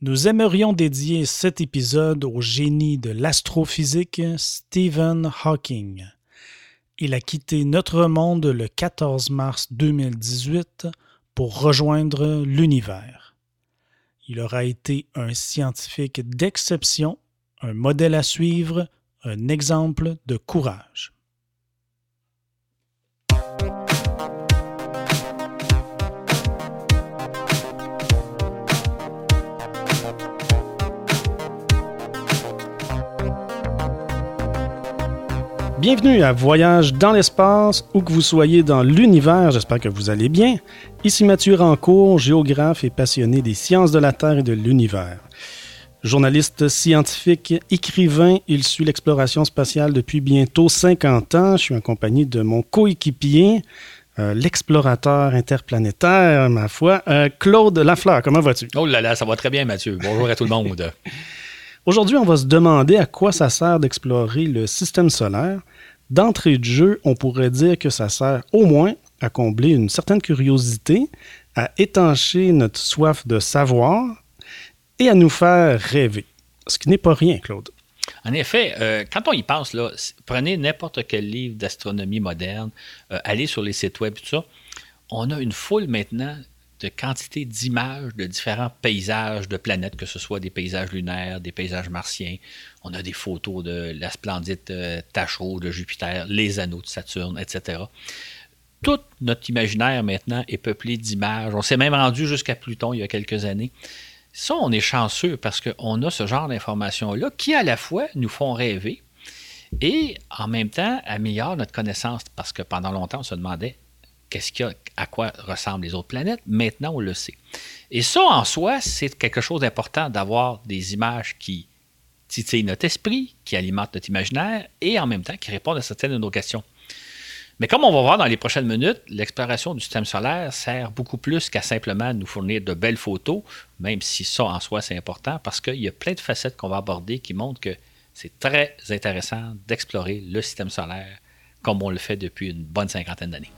Nous aimerions dédier cet épisode au génie de l'astrophysique Stephen Hawking. Il a quitté notre monde le 14 mars 2018 pour rejoindre l'univers. Il aura été un scientifique d'exception, un modèle à suivre, un exemple de courage. Bienvenue à Voyage dans l'espace, où que vous soyez dans l'univers, j'espère que vous allez bien. Ici Mathieu Rancourt, géographe et passionné des sciences de la Terre et de l'univers. Journaliste scientifique, écrivain, il suit l'exploration spatiale depuis bientôt 50 ans. Je suis en compagnie de mon coéquipier, euh, l'explorateur interplanétaire, ma foi, euh, Claude Lafleur. Comment vas-tu? Oh là là, ça va très bien, Mathieu. Bonjour à tout le monde. Aujourd'hui, on va se demander à quoi ça sert d'explorer le système solaire. D'entrée de jeu, on pourrait dire que ça sert au moins à combler une certaine curiosité, à étancher notre soif de savoir et à nous faire rêver. Ce qui n'est pas rien, Claude. En effet, euh, quand on y pense, prenez n'importe quel livre d'astronomie moderne, euh, allez sur les sites web, tout ça, on a une foule maintenant de quantité d'images de différents paysages de planètes, que ce soit des paysages lunaires, des paysages martiens. On a des photos de la splendide euh, de Jupiter, les anneaux de Saturne, etc. Tout notre imaginaire maintenant est peuplé d'images. On s'est même rendu jusqu'à Pluton il y a quelques années. Ça, on est chanceux parce qu'on a ce genre d'informations-là qui, à la fois, nous font rêver et, en même temps, améliorent notre connaissance parce que pendant longtemps, on se demandait qu'est-ce qu'il y a, à quoi ressemblent les autres planètes. Maintenant, on le sait. Et ça, en soi, c'est quelque chose d'important d'avoir des images qui titillent notre esprit, qui alimentent notre imaginaire et en même temps qui répondent à certaines de nos questions. Mais comme on va voir dans les prochaines minutes, l'exploration du système solaire sert beaucoup plus qu'à simplement nous fournir de belles photos, même si ça en soi c'est important, parce qu'il y a plein de facettes qu'on va aborder qui montrent que c'est très intéressant d'explorer le système solaire comme on le fait depuis une bonne cinquantaine d'années.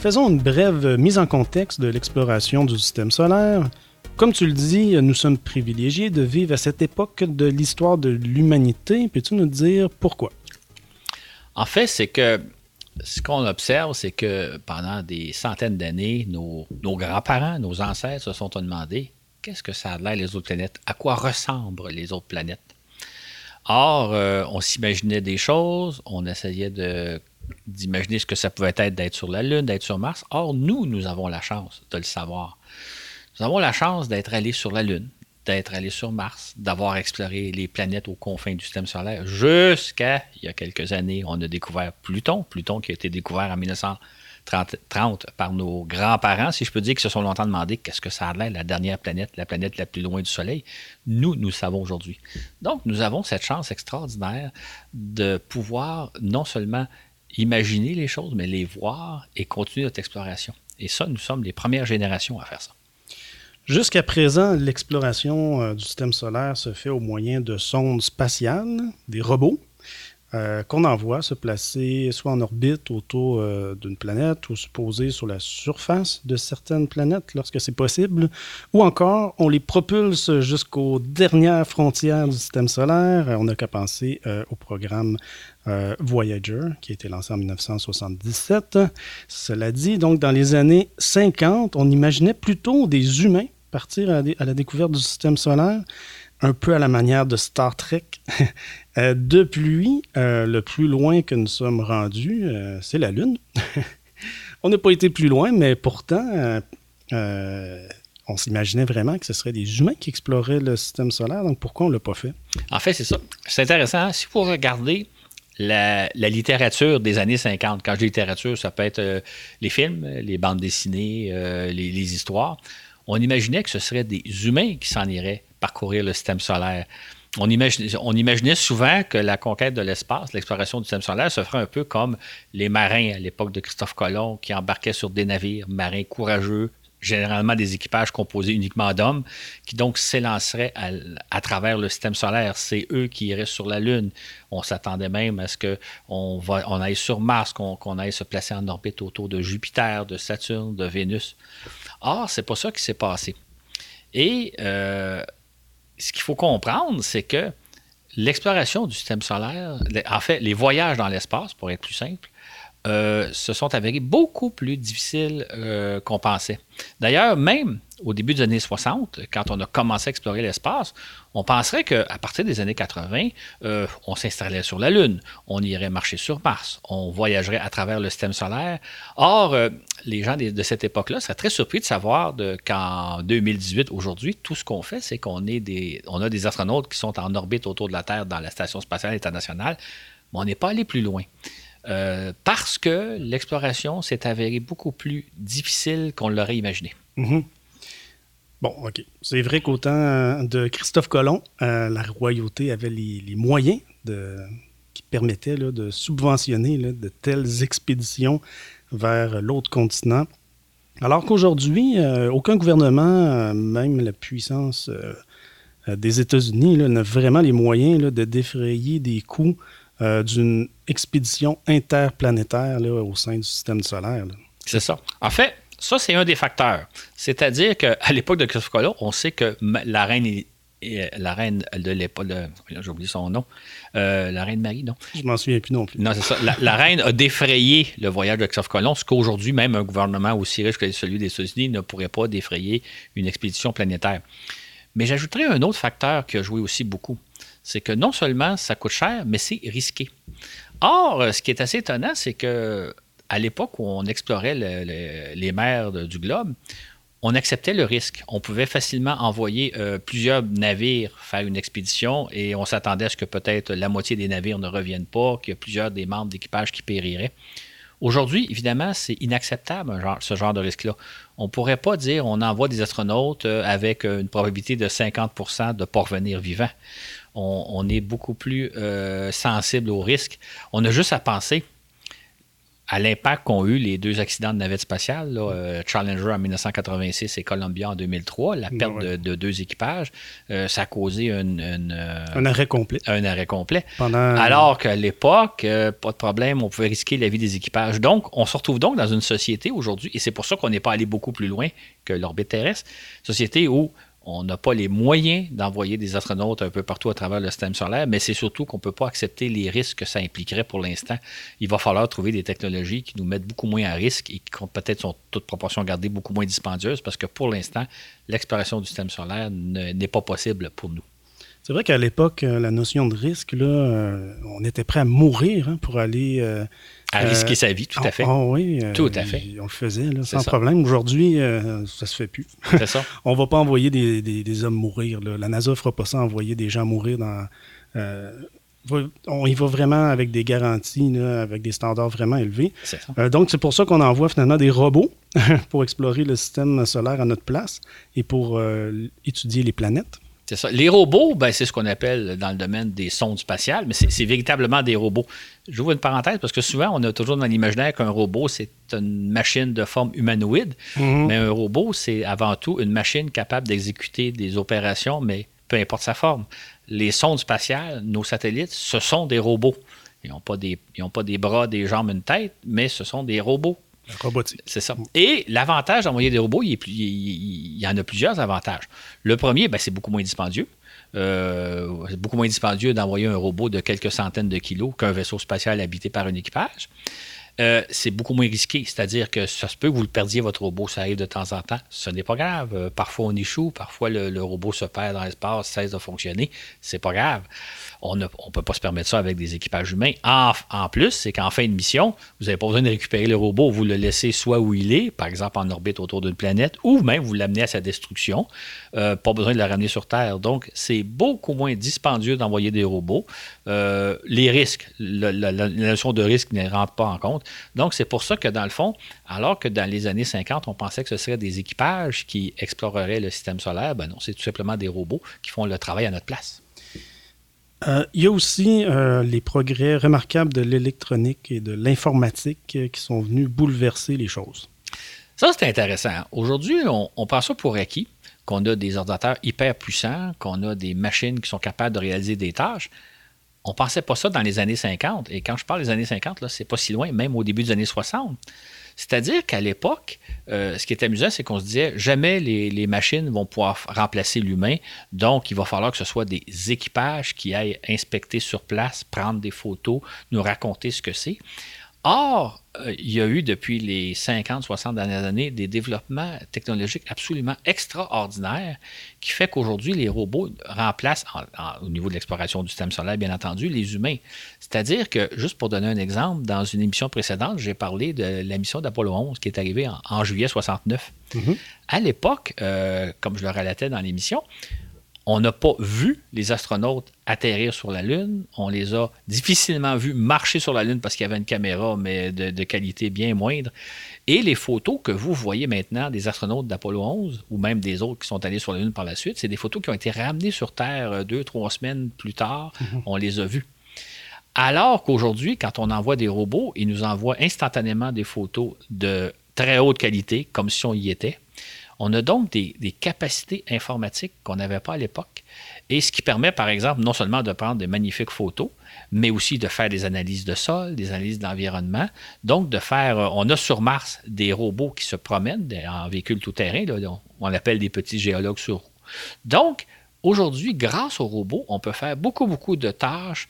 Faisons une brève mise en contexte de l'exploration du système solaire. Comme tu le dis, nous sommes privilégiés de vivre à cette époque de l'histoire de l'humanité. Peux-tu nous dire pourquoi? En fait, c'est que ce qu'on observe, c'est que pendant des centaines d'années, nos, grands-parents, nos ancêtres se sont demandé qu'est-ce que ça a l'air les autres planètes, à quoi ressemblent les autres planètes? Or, euh, on s'imaginait des choses, on essayait de d'imaginer ce que ça pouvait être d'être sur la Lune, d'être sur Mars. Or, nous, nous avons la chance de le savoir. Nous avons la chance d'être allés sur la Lune, d'être allés sur Mars, d'avoir exploré les planètes aux confins du système solaire. Jusqu'à il y a quelques années, on a découvert Pluton. Pluton qui a été découvert en 1930 par nos grands-parents, si je peux dire, qui se sont longtemps demandé qu'est-ce que ça a l'air, la dernière planète, la planète la plus loin du Soleil. Nous, nous le savons aujourd'hui. Donc, nous avons cette chance extraordinaire de pouvoir non seulement imaginer les choses, mais les voir et continuer notre exploration. Et ça, nous sommes les premières générations à faire ça. Jusqu'à présent, l'exploration euh, du système solaire se fait au moyen de sondes spatiales, des robots, euh, qu'on envoie se placer soit en orbite autour euh, d'une planète ou se poser sur la surface de certaines planètes lorsque c'est possible, ou encore on les propulse jusqu'aux dernières frontières du système solaire. On n'a qu'à penser au programme Voyager qui a été lancé en 1977. Cela dit, donc dans les années 50, on imaginait plutôt des humains partir à, la découverte du système solaire, un peu à la manière de Star Trek. Euh, depuis, euh, le plus loin que nous sommes rendus, euh, c'est la Lune. on n'a pas été plus loin, mais pourtant, on s'imaginait vraiment que ce serait des humains qui exploraient le système solaire. Donc pourquoi on ne l'a pas fait? En fait, c'est ça. C'est intéressant. Si vous regardez la, littérature des années 50. Quand je dis littérature, ça peut être les films, les bandes dessinées, les, histoires on imaginait que ce seraient des humains qui s'en iraient parcourir le système solaire. On imaginait, souvent que la conquête de l'espace, l'exploration du système solaire, se ferait un peu comme les marins à l'époque de Christophe Colomb qui embarquaient sur des navires marins courageux, généralement des équipages composés uniquement d'hommes, qui donc s'élanceraient à, travers le système solaire. C'est eux qui iraient sur la Lune. On s'attendait même à ce qu'on on aille sur Mars, qu'on aille se placer en orbite autour de Jupiter, de Saturne, de Vénus. Or, c'est pas ça qui s'est passé. Et euh, ce qu'il faut comprendre, c'est que l'exploration du système solaire, en fait, les voyages dans l'espace, pour être plus simple, euh, se sont avérés beaucoup plus difficiles euh, qu'on pensait. D'ailleurs, même au début des années 60, quand on a commencé à explorer l'espace, on penserait qu'à partir des années 80, euh, on s'installait sur la Lune, on irait marcher sur Mars, on voyagerait à travers le système solaire. Or, les gens de, cette époque-là seraient très surpris de savoir qu'en 2018, aujourd'hui, tout ce qu'on fait, c'est qu'on on a des astronautes qui sont en orbite autour de la Terre dans la Station spatiale internationale, mais on n'est pas allé plus loin. Euh, parce que l'exploration s'est avérée beaucoup plus difficile qu'on l'aurait imaginé. Mhm. Bon, OK. C'est vrai qu'au temps de Christophe Colomb, euh, la royauté avait les, moyens qui permettaient de subventionner de telles expéditions vers l'autre continent. Alors qu'aujourd'hui, euh, aucun gouvernement, même la puissance des États-Unis, n'a vraiment les moyens de défrayer des coûts euh, d'une expédition interplanétaire au sein du système solaire. C'est ça. En fait, ça, c'est un des facteurs. C'est-à-dire qu'à l'époque de Christophe Colomb, on sait que la reine la reine de l'époque, j'ai oublié son nom, euh, la reine Marie, non? Je m'en souviens plus non plus. Non, c'est ça. La, reine a défrayé le voyage de Christophe Colomb, ce qu'aujourd'hui, même un gouvernement aussi riche que celui des États-Unis ne pourrait pas défrayer une expédition planétaire. Mais j'ajouterais un autre facteur qui a joué aussi beaucoup c'est que non seulement ça coûte cher, mais c'est risqué. Or, euh, ce qui est assez étonnant, c'est que à l'époque où on explorait les mers du globe, on acceptait le risque. On pouvait facilement envoyer euh, plusieurs navires faire une expédition et on s'attendait à ce que peut-être la moitié des navires ne reviennent pas, qu'il y a plusieurs des membres d'équipage qui périraient. Aujourd'hui, évidemment, c'est inacceptable ce genre de risque-là. On ne pourrait pas dire on envoie des astronautes euh, avec une probabilité de 50% de ne pas revenir vivants on, est beaucoup plus euh, sensible au risque. On a juste à penser à l'impact qu'ont eu les deux accidents de navette spatiale, euh, Challenger en 1986 et Columbia en 2003, la perte de, deux équipages, euh, ça a causé un arrêt complet. Un arrêt complet. Alors qu'à l'époque, pas de problème, on pouvait risquer la vie des équipages. Donc, on se retrouve donc dans une société aujourd'hui, et c'est pour ça qu'on n'est pas allé beaucoup plus loin que l'orbite terrestre, société où on n'a pas les moyens d'envoyer des astronautes un peu partout à travers le système solaire, mais c'est surtout qu'on ne peut pas accepter les risques que ça impliquerait pour l'instant. Il va falloir trouver des technologies qui nous mettent beaucoup moins à risque et qui peut-être sont toute proportion gardée beaucoup moins dispendieuses parce que pour l'instant, l'exploration du système solaire n'est pas possible pour nous. C'est vrai qu'à l'époque, euh, la notion de risque, euh, on était prêt à mourir hein, pour aller euh, à risquer sa vie, tout à fait. Ah oui. Euh, tout à fait. On le faisait, sans problème. Aujourd'hui, euh, ça se fait plus. C'est ça. on va pas envoyer des, hommes mourir. La NASA ne fera pas ça, envoyer des gens mourir dans. Euh, on y va vraiment avec des garanties, avec des standards vraiment élevés. donc, c'est pour ça qu'on envoie finalement des robots pour explorer le système solaire à notre place et pour étudier les planètes. C'est ça. Les robots, ben, c'est ce qu'on appelle dans le domaine des sondes spatiales, mais c'est véritablement des robots. J'ouvre une parenthèse parce que souvent, on a toujours dans l'imaginaire qu'un robot, c'est une machine de forme humanoïde, mhm. mais un robot, c'est avant tout une machine capable d'exécuter des opérations, mais peu importe sa forme. Les sondes spatiales, nos satellites, ce sont des robots. Ils n'ont pas, des, pas des bras, des jambes, une tête, mais ce sont des robots. C'est ça. Et l'avantage d'envoyer des robots, il, y en a plusieurs avantages. Le premier, ben, c'est beaucoup moins dispendieux. Euh, c'est beaucoup moins dispendieux d'envoyer un robot de quelques centaines de kilos qu'un vaisseau spatial habité par un équipage. Euh, c'est beaucoup moins risqué. C'est-à-dire que ça se peut que vous perdiez, votre robot, ça arrive de temps en temps. Ce n'est pas grave. Euh, parfois, on échoue. Parfois, le, le robot se perd dans l'espace, cesse de fonctionner. C'est pas grave on ne peut pas se permettre ça avec des équipages humains. En, plus, c'est qu'en fin de mission, vous n'avez pas besoin de récupérer le robot, vous le laissez soit où il est, par exemple en orbite autour d'une planète, ou même vous l'amenez à sa destruction. Euh, pas besoin de le ramener sur Terre. Donc, c'est beaucoup moins dispendieux d'envoyer des robots. Euh, les risques, la, notion de risque ne rentre pas en compte. Donc, c'est pour ça que dans le fond, alors que dans les années 50, on pensait que ce serait des équipages qui exploreraient le système solaire, ben non, c'est tout simplement des robots qui font le travail à notre place. Euh, il y a aussi euh, les progrès remarquables de l'électronique et de l'informatique euh, qui sont venus bouleverser les choses. Ça, c'est intéressant. Aujourd'hui, on, on prend ça pour acquis, qu'on a des ordinateurs hyper puissants, qu'on a des machines qui sont capables de réaliser des tâches. On ne pensait pas ça dans les années 50. Et quand je parle des années 50, là, c'est pas si loin, même au début des années 60. C'est-à-dire qu'à l'époque, euh, ce qui est amusant, c'est qu'on se disait jamais les, les machines vont pouvoir remplacer l'humain. Donc, il va falloir que ce soit des équipages qui aillent inspecter sur place, prendre des photos, nous raconter ce que c'est. Or, euh, il y a eu depuis les 50, 60 dernières années des développements technologiques absolument extraordinaires qui fait qu'aujourd'hui, les robots remplacent, au niveau de l'exploration du système solaire, bien entendu, les humains. C'est-à-dire que, juste pour donner un exemple, dans une émission précédente, j'ai parlé de la mission d'Apollo 11 qui est arrivée en, juillet 69. Mm-hmm. À l'époque, euh, comme je le relatais dans l'émission, on n'a pas vu les astronautes atterrir sur la Lune. On les a difficilement vus marcher sur la Lune parce qu'il y avait une caméra, mais de, qualité bien moindre. Et les photos que vous voyez maintenant des astronautes d'Apollo 11, ou même des autres qui sont allés sur la Lune par la suite, c'est des photos qui ont été ramenées sur Terre euh, deux, trois semaines plus tard. Mhm. On les a vues. Alors qu'aujourd'hui, quand on envoie des robots, ils nous envoient instantanément des photos de très haute qualité, comme si on y était. On a donc des, capacités informatiques qu'on n'avait pas à l'époque. Et ce qui permet, par exemple, non seulement de prendre des magnifiques photos, mais aussi de faire des analyses de sol, des analyses d'environnement. Donc, de faire, euh, on a sur Mars des robots qui se promènent en véhicule tout-terrain, on appelle des petits géologues sur roues. Donc, aujourd'hui, grâce aux robots, on peut faire beaucoup, beaucoup de tâches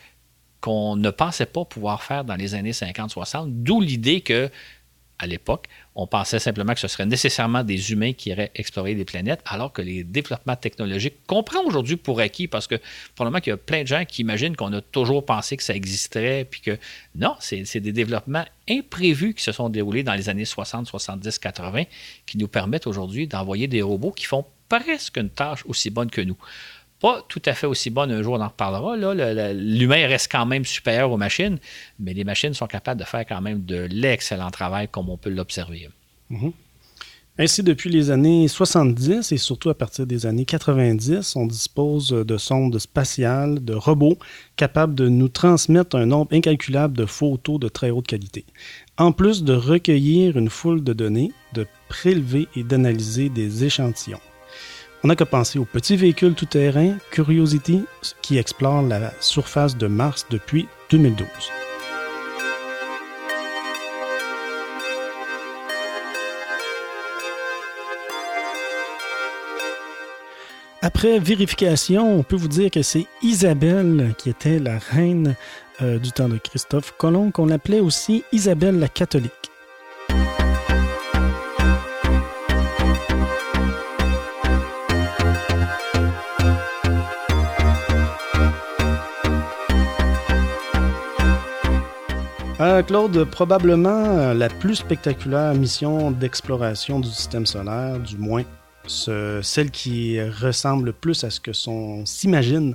qu'on ne pensait pas pouvoir faire dans les années 50-60, d'où l'idée que à l'époque, on pensait simplement que ce serait nécessairement des humains qui iraient explorer les planètes, alors que les développements technologiques, qu'on prend aujourd'hui pour acquis, parce que probablement qu'il y a plein de gens qui imaginent qu'on a toujours pensé que ça existerait, puis que non, c'est des développements imprévus qui se sont déroulés dans les années 60, 70, 80, qui nous permettent aujourd'hui d'envoyer des robots qui font presque une tâche aussi bonne que nous pas tout à fait aussi bonne, un jour on en reparlera. L'humain reste quand même supérieur aux machines, mais les machines sont capables de faire quand même de l'excellent travail comme on peut l'observer. Mhm. Ainsi, depuis les années 70 et surtout à partir des années 90, on dispose de sondes spatiales, de robots capables de nous transmettre un nombre incalculable de photos de très haute qualité. En plus de recueillir une foule de données, de prélever et d'analyser des échantillons. On n'a qu'à penser au petit véhicule tout-terrain Curiosity qui explore la surface de Mars depuis 2012. Après vérification, on peut vous dire que c'est Isabelle qui était la reine euh, du temps de Christophe Colomb, qu'on appelait aussi Isabelle la catholique. Euh, Claude, probablement la plus spectaculaire mission d'exploration du système solaire, du moins celle qui ressemble le plus à ce que son s'imagine,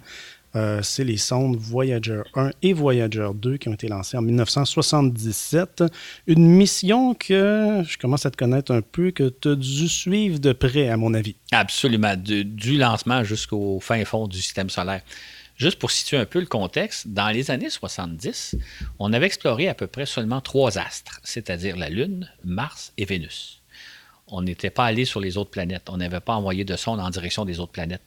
euh, c'est les sondes Voyager 1 et Voyager 2 qui ont été lancées en 1977. Une mission que je commence à te connaître un peu, que tu as dû suivre de près, à mon avis. Absolument, du lancement jusqu'au fin fond du système solaire. Juste pour situer un peu le contexte, dans les années 70, on avait exploré à peu près seulement trois astres, c'est-à-dire la Lune, Mars et Vénus. On n'était pas allé sur les autres planètes. On n'avait pas envoyé de sondes en direction des autres planètes.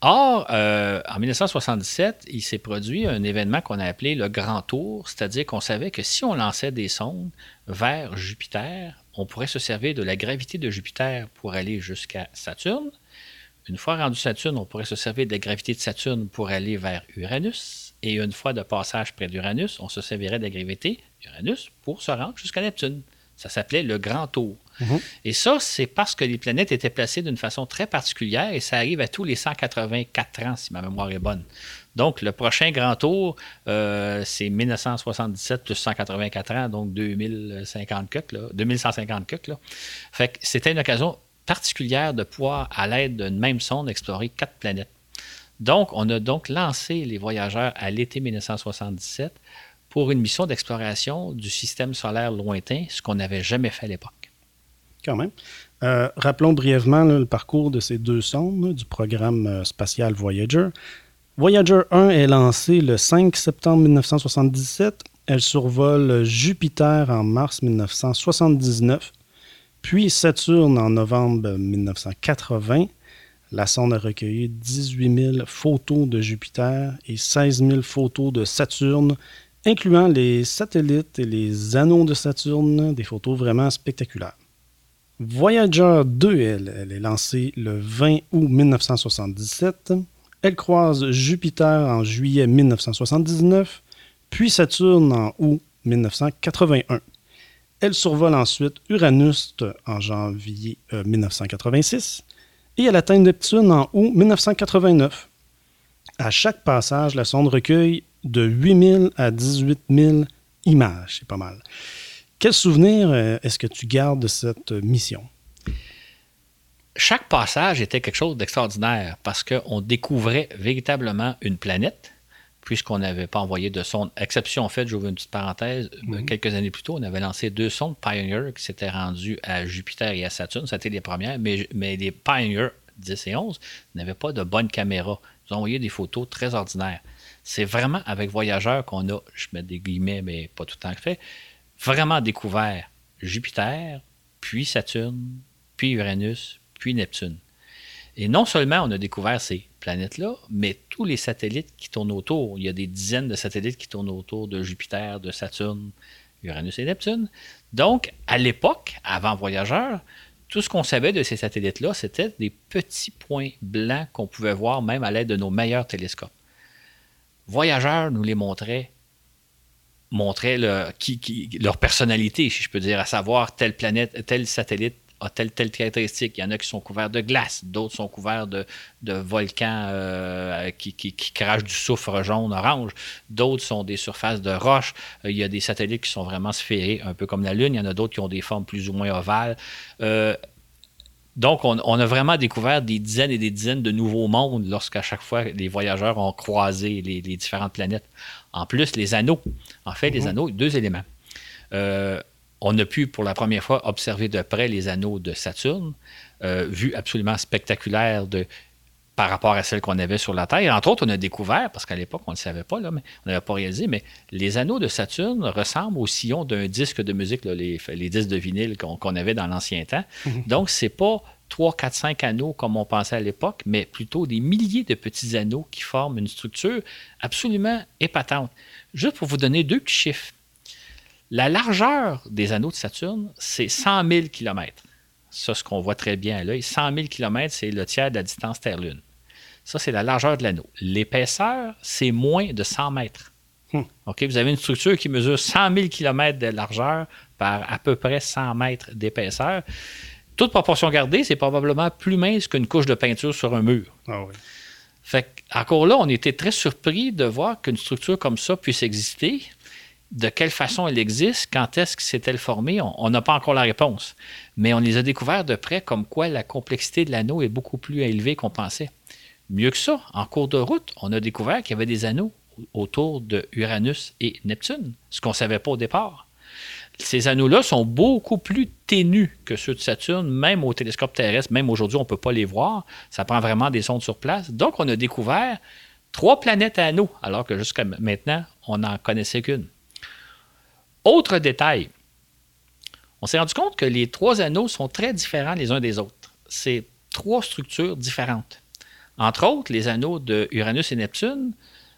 Or, euh, en 1977, il s'est produit un événement qu'on a appelé le Grand Tour, c'est-à-dire qu'on savait que si on lançait des sondes vers Jupiter, on pourrait se servir de la gravité de Jupiter pour aller jusqu'à Saturne, une fois rendu Saturne, on pourrait se servir de la gravité de Saturne pour aller vers Uranus. Et une fois de passage près d'Uranus, on se servirait de la gravité d'Uranus pour se rendre jusqu'à Neptune. Ça s'appelait le Grand Tour. Mhm. Et ça, c'est parce que les planètes étaient placées d'une façon très particulière et ça arrive à tous les 184 ans, si ma mémoire est bonne. Donc, le prochain grand tour, euh, c'est 1977 plus 184 ans, donc 2050 là, 2150 là. Fait que c'était une occasion particulière de pouvoir, à l'aide d'une même sonde, explorer quatre planètes. Donc, on a donc lancé les voyageurs à l'été 1977 pour une mission d'exploration du système solaire lointain, ce qu'on n'avait jamais fait à l'époque. Quand même. Euh, rappelons brièvement le parcours de ces deux sondes du programme euh, spatial Voyager. Voyager 1 est lancée le 5 septembre 1977. Elle survole Jupiter en mars 1979 Puis Saturne en novembre 1980. La sonde a recueilli 18 000 photos de Jupiter et 16 000 photos de Saturne, incluant les satellites et les anneaux de Saturne, des photos vraiment spectaculaires. Voyager 2, elle, elle est lancée le 20 août 1977. Elle croise Jupiter en juillet 1979, puis Saturne en août 1981. Elle survole ensuite Uranus en janvier 1986 et elle atteint Neptune en août 1989. À chaque passage, la sonde recueille de 8000 à 18 000 images. C'est pas mal. Quel souvenir euh, est-ce que tu gardes de cette mission? Chaque passage était quelque chose d'extraordinaire parce qu'on découvrait véritablement une planète, puisqu'on n'avait pas envoyé de sonde. Exception faite, j'ouvre une petite parenthèse, Mhm. quelques années plus tôt, on avait lancé deux sondes Pioneer qui s'étaient rendues à Jupiter et à Saturne. C'était les premières, mais, mais les Pioneer 10 et 11 n'avaient pas de bonne caméra. Ils ont envoyé des photos très ordinaires. C'est vraiment avec Voyageur qu'on a, je mets des guillemets, mais pas tout le temps que fait, vraiment découvert Jupiter, puis Saturne, puis Uranus, puis Neptune. Et non seulement on a découvert ces planètes-là, mais tous les satellites qui tournent autour. Il y a des dizaines de satellites qui tournent autour de Jupiter, de Saturne, Uranus et Neptune. Donc, à l'époque, avant Voyageur, tout ce qu'on savait de ces satellites-là, c'était des petits points blancs qu'on pouvait voir même à l'aide de nos meilleurs télescopes. Voyageur nous les montrait, montrait leur personnalité, si je peux dire, à savoir telle planète, tel satellite a telle, telle caractéristique. Il y en a qui sont couverts de glace, d'autres sont couverts de, de volcans euh, qui, qui, qui crachent du soufre jaune, orange, d'autres sont des surfaces de roches. Euh, il y a des satellites qui sont vraiment sphériques, un peu comme la Lune. Il y en a d'autres qui ont des formes plus ou moins ovales. Euh, donc, on, on a vraiment découvert des dizaines et des dizaines de nouveaux mondes lorsqu'à chaque fois les voyageurs ont croisé les, les différentes planètes. En plus, les anneaux. En fait, les anneaux, deux éléments. Euh, on a pu pour la première fois observer de près les anneaux de Saturne, euh, vue absolument spectaculaire de, par rapport à celle qu'on avait sur la Terre. Et entre autres, on a découvert, parce qu'à l'époque, on ne le savait pas, là, mais on n'avait pas réalisé, mais les anneaux de Saturne ressemblent au sillon d'un disque de musique, là, les, les disques de vinyle qu'on avait dans l'ancien temps. Donc, c'est pas 3, 4, 5 anneaux comme on pensait à l'époque, mais plutôt des milliers de petits anneaux qui forment une structure absolument épatante. Juste pour vous donner deux petits chiffres. La largeur des anneaux de Saturne, c'est 100 000 km. Ça, ce qu'on voit très bien à l'œil. 100 000 km, c'est le tiers de la distance Terre-Lune. Ça, c'est la largeur de l'anneau. L'épaisseur, c'est moins de 100 mètres. Hmm. Vous avez une structure qui mesure 100 000 km de largeur par à peu près 100 mètres d'épaisseur. Toute proportion gardée, c'est probablement plus mince qu'une couche de peinture sur un mur. Ah oui. Fait encore là, on était très surpris de voir qu'une structure comme ça puisse exister. De quelle façon elle existe, quand est-ce que s'est-elle formée, on n'a pas encore la réponse. Mais on les a découverts de près comme quoi la complexité de l'anneau est beaucoup plus élevée qu'on pensait. Mieux que ça, en cours de route, on a découvert qu'il y avait des anneaux autour de Uranus et Neptune, ce qu'on ne savait pas au départ. Ces anneaux-là sont beaucoup plus ténus que ceux de Saturne, même au télescope terrestre. Même aujourd'hui, on ne peut pas les voir. Ça prend vraiment des sondes sur place. Donc, on a découvert trois planètes à anneaux, alors que jusqu'à maintenant, on n'en connaissait qu'une. Autre détail, on s'est rendu compte que les trois anneaux sont très différents les uns des autres. C'est trois structures différentes. Entre autres, les anneaux de Uranus et Neptune,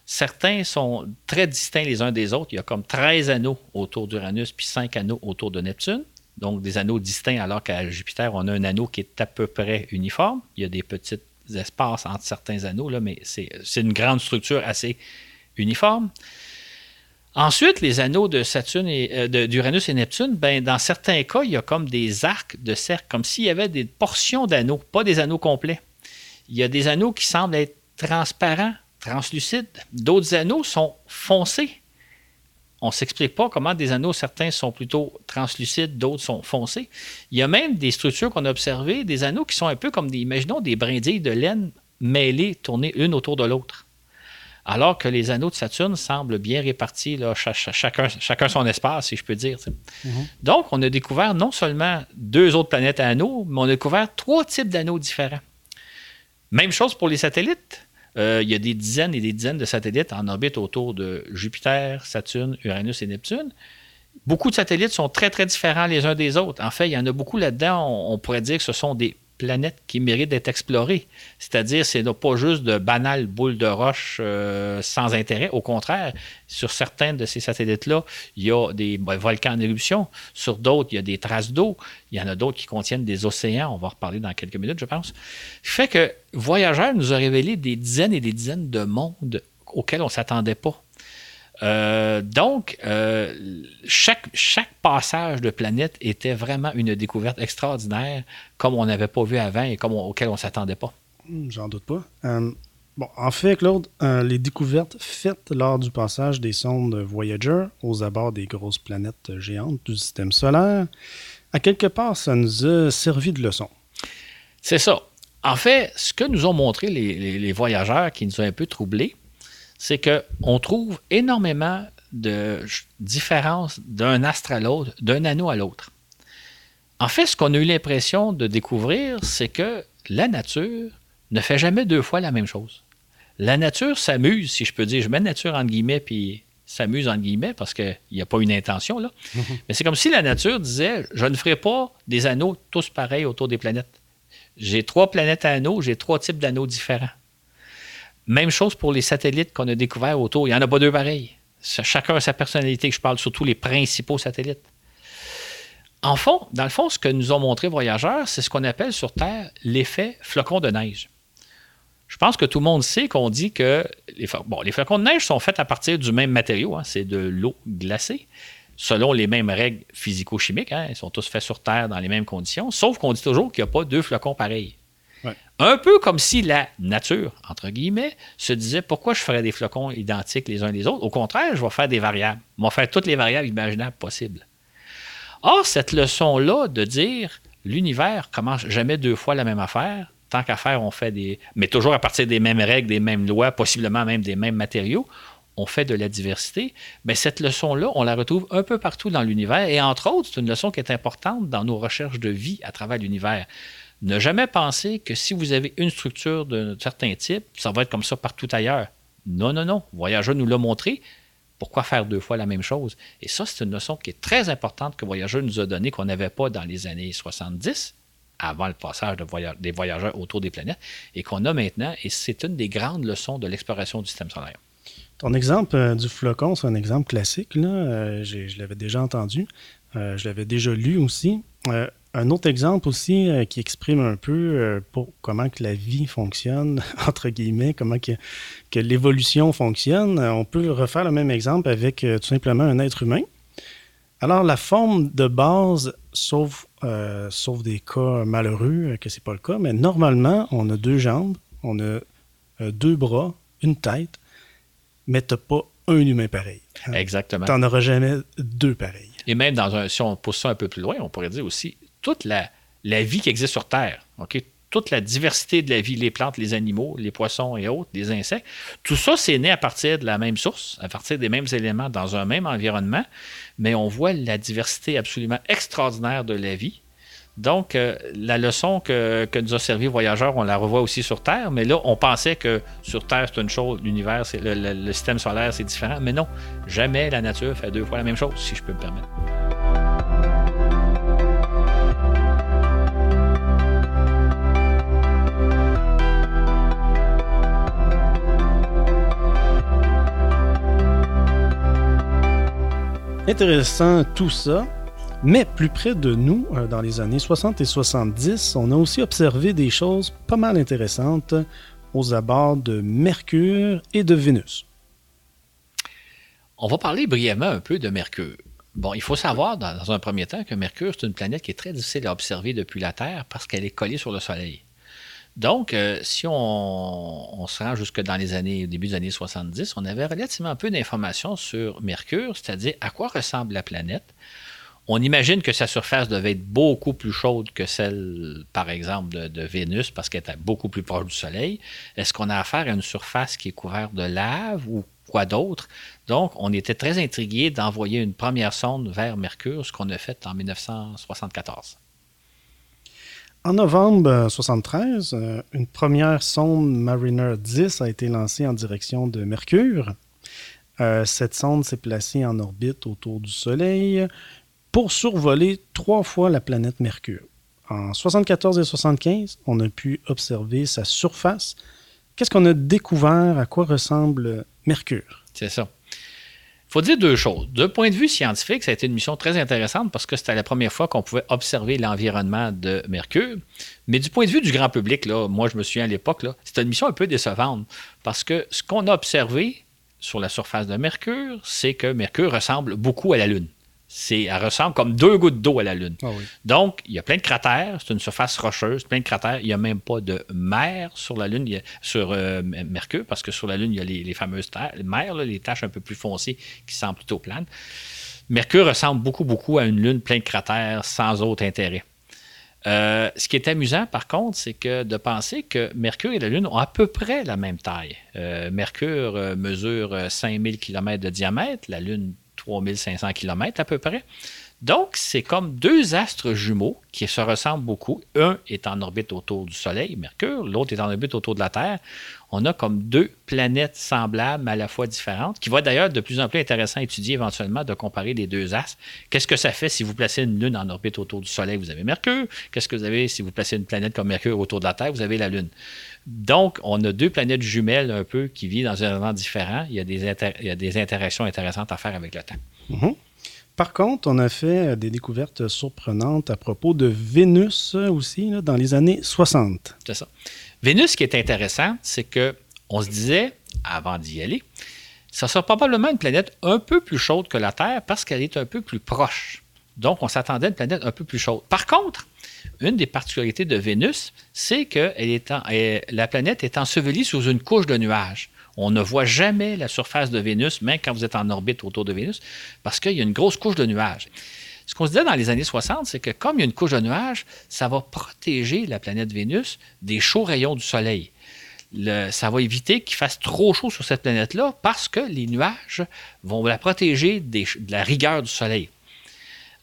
certains sont très distincts les uns des autres. Il y a comme 13 anneaux autour d'Uranus puis 5 anneaux autour de Neptune. Donc des anneaux distincts, alors qu'à Jupiter, on a un anneau qui est à peu près uniforme. Il y a des petits espaces entre certains anneaux, là, mais c'est c'est une grande structure assez uniforme. Ensuite, les anneaux de Saturne et euh, d'Uranus et Neptune, ben, dans certains cas, il y a comme des arcs de cercle, comme s'il y avait des portions d'anneaux, pas des anneaux complets. Il y a des anneaux qui semblent être transparents, translucides. D'autres anneaux sont foncés. On ne s'explique pas comment des anneaux, certains sont plutôt translucides, d'autres sont foncés. Il y a même des structures qu'on a observées, des anneaux qui sont un peu comme des, imaginons, des brindilles de laine mêlées, tournées une autour de l'autre. Alors que les anneaux de Saturne semblent bien répartis, là, chacun, chacun son espace, si je peux dire. sais. Donc, on a découvert non seulement deux autres planètes à anneaux, mais on a découvert trois types d'anneaux différents. Même chose pour les satellites. Euh, il y a des dizaines et des dizaines de satellites en orbite autour de Jupiter, Saturne, Uranus et Neptune. beaucoup de satellites sont très, très différents les uns des autres. En fait, il y en a beaucoup là-dedans, on, pourrait dire que ce sont des planètes qui méritent d'être explorées. C'est-à-dire, c'est pas juste de banales boules de roche euh, sans intérêt. Au contraire, sur certains de ces satellites-là, il y a des ben, volcans en éruption. Sur d'autres, il y a des traces d'eau. Il y en a d'autres qui contiennent des océans. On va en reparler dans quelques minutes, je pense. Fait que Voyageur nous a révélé des dizaines et des dizaines de mondes auxquels on ne s'attendait pas. Euh, donc, euh, chaque, chaque passage de planète était vraiment une découverte extraordinaire, comme on n'avait pas vu avant et comme auquel on ne s'attendait pas. Hmm, j'en doute pas. Euh, bon, en fait, Claude, les découvertes faites lors du passage des sondes Voyager aux abords des grosses planètes géantes du système solaire, à quelque part, ça nous a servi de leçon. C'est ça. En fait, ce que nous ont montré les, les voyageurs qui nous ont un peu troublés, c'est qu'on trouve énormément de différences d'un astre à l'autre, d'un anneau à l'autre. En fait, ce qu'on a eu l'impression de découvrir, c'est que la nature ne fait jamais deux fois la même chose. La nature s'amuse, si je peux dire, je mets nature en guillemets, puis s'amuse en guillemets, parce qu'il n'y a pas une intention là. Mais c'est comme si la nature disait, je ne ferai pas des anneaux tous pareils autour des planètes. J'ai trois planètes à anneaux, j'ai trois types d'anneaux différents. Même chose pour les satellites qu'on a découverts autour. Il n'y en a pas deux pareils. Chacun a sa personnalité. Je parle surtout les principaux satellites. En fond, dans le fond, ce que nous ont montré Voyageurs, c'est ce qu'on appelle sur Terre l'effet flocon de neige. Je pense que tout le monde sait qu'on dit que les, flocons de neige sont faits à partir du même matériau, hein. c'est de l'eau glacée, selon les mêmes règles physico-chimiques. Hein. ils sont tous faits sur Terre dans les mêmes conditions, sauf qu'on dit toujours qu'il n'y a pas deux flocons pareils. Un peu comme si la nature, entre guillemets, se disait pourquoi je ferais des flocons identiques les uns les autres? Au contraire, je vais faire des variables. Je vais faire toutes les variables imaginables possibles. Or, cette leçon-là de dire l'univers commence jamais deux fois la même affaire, tant qu'à faire, on fait des. Mais toujours à partir des mêmes règles, des mêmes lois, possiblement même des mêmes matériaux, on fait de la diversité. Mais cette leçon-là, on la retrouve un peu partout dans l'univers. Et entre autres, c'est une leçon qui est importante dans nos recherches de vie à travers l'univers. Ne jamais penser que si vous avez une structure d'un certain type, ça va être comme ça partout ailleurs. Non, non, non. Voyageur nous l'a montré. Pourquoi faire deux fois la même chose? Et ça, c'est une notion qui est très importante que Voyageur nous a donnée, qu'on n'avait pas dans les années 70, avant le passage des voyageurs autour des planètes, et qu'on a maintenant. Et c'est une des grandes leçons de l'exploration du système solaire. Ton exemple euh, du flocon, c'est un exemple classique. Là. Euh, je l'avais déjà entendu. Euh, je l'avais déjà lu aussi un autre exemple aussi euh, qui exprime un peu euh, pour comment que la vie fonctionne, entre guillemets, comment que, que l'évolution fonctionne, euh, on peut refaire le même exemple avec tout simplement un être humain. Alors, la forme de base, sauf, sauf des cas malheureux, que c'est pas le cas, mais normalement, on a deux jambes, on a deux bras, une tête, mais tu pas un humain pareil. Exactement. Tu n'en auras jamais deux pareils. Et même dans un, si on pousse ça un peu plus loin, on pourrait dire aussi toute la, vie qui existe sur Terre, toute la diversité de la vie, les plantes, les animaux, les poissons et autres, les insectes, tout ça, c'est né à partir de la même source, à partir des mêmes éléments dans un même environnement, mais on voit la diversité absolument extraordinaire de la vie. Donc, euh, la leçon que, nous a servi Voyageurs, on la revoit aussi sur Terre, mais là, on pensait que sur Terre, c'est une chose, l'univers, le, le système solaire, c'est différent, mais non, jamais la nature fait deux fois la même chose, si je peux me permettre. Intéressant tout ça. Mais plus près de nous, euh, dans les années 60 et 70, on a aussi observé des choses pas mal intéressantes aux abords de Mercure et de Vénus. On va parler brièvement un peu de Mercure. Bon, il faut savoir dans un premier temps que Mercure, c'est une planète qui est très difficile à observer depuis la Terre parce qu'elle est collée sur le Soleil. Donc, euh, si on, se rend jusque dans les années, début des années 70, on avait relativement peu d'informations sur Mercure, c'est-à-dire à quoi ressemble la planète. On imagine que sa surface devait être beaucoup plus chaude que celle, par exemple, de, Vénus, parce qu'elle était beaucoup plus proche du Soleil. Est-ce qu'on a affaire à une surface qui est couverte de lave ou quoi d'autre? Donc, on était très intrigué d'envoyer une première sonde vers Mercure, ce qu'on a fait en 1974. En novembre 1973, euh, une première sonde Mariner 10 a été lancée en direction de Mercure. Euh, cette sonde s'est placée en orbite autour du Soleil pour survoler trois fois la planète Mercure. En 74 et 75, on a pu observer sa surface. Qu'est-ce qu'on a découvert? À quoi ressemble Mercure? C'est ça. Faut dire deux choses. D'un point de vue scientifique, ça a été une mission très intéressante parce que c'était la première fois qu'on pouvait observer l'environnement de Mercure. Mais du point de vue du grand public, moi je me souviens à l'époque, c'était une mission un peu décevante parce que ce qu'on a observé sur la surface de Mercure, c'est que Mercure ressemble beaucoup à la Lune. C'est, elle ressemble comme deux gouttes d'eau à la Lune. Ah Donc, il y a plein de cratères. C'est une surface rocheuse, plein de cratères. Il n'y a même pas de mer sur la Lune, sur euh, Mercure, parce que sur la Lune, il y a les, fameuses mers, les taches un peu plus foncées qui semblent plutôt planes. Mercure ressemble beaucoup, beaucoup à une Lune plein de cratères sans autre intérêt. Euh, ce qui est amusant, par contre, c'est que de penser que Mercure et la Lune ont à peu près la même taille. Euh, Mercure mesure 5000 km de diamètre, la Lune 3500 km à peu près. Donc, c'est comme deux astres jumeaux qui se ressemblent beaucoup. Un est en orbite autour du Soleil, Mercure, l'autre est en orbite autour de la Terre. On a comme deux planètes semblables, mais à la fois différentes, qui va d'ailleurs de plus en plus intéressant à étudier éventuellement de comparer les deux astres. Qu'est-ce que ça fait si vous placez une Lune en orbite autour du Soleil, vous avez Mercure. Qu'est-ce que vous avez si vous placez une planète comme Mercure autour de la Terre, vous avez la Lune. Donc, on a deux planètes jumelles un peu qui vivent dans un environnement différent. Il y a des, il y a des interactions intéressantes à faire avec le temps. Mhm. Par contre, on a fait des découvertes surprenantes à propos de Vénus aussi dans les années 60. C'est ça. Vénus, ce qui est intéressant, c'est que on se disait, avant d'y aller, ça sera probablement une planète un peu plus chaude que la Terre parce qu'elle est un peu plus proche. Donc, on s'attendait à une planète un peu plus chaude. Par contre, une des particularités de Vénus, c'est que la planète est ensevelie sous une couche de nuages. On ne voit jamais la surface de Vénus, même quand vous êtes en orbite autour de Vénus, parce qu'il y a une grosse couche de nuages. Ce qu'on se disait dans les années 60, c'est que comme il y a une couche de nuages, ça va protéger la planète Vénus des chauds rayons du Soleil. ça va éviter qu'il fasse trop chaud sur cette planète-là parce que les nuages vont la protéger de la rigueur du Soleil.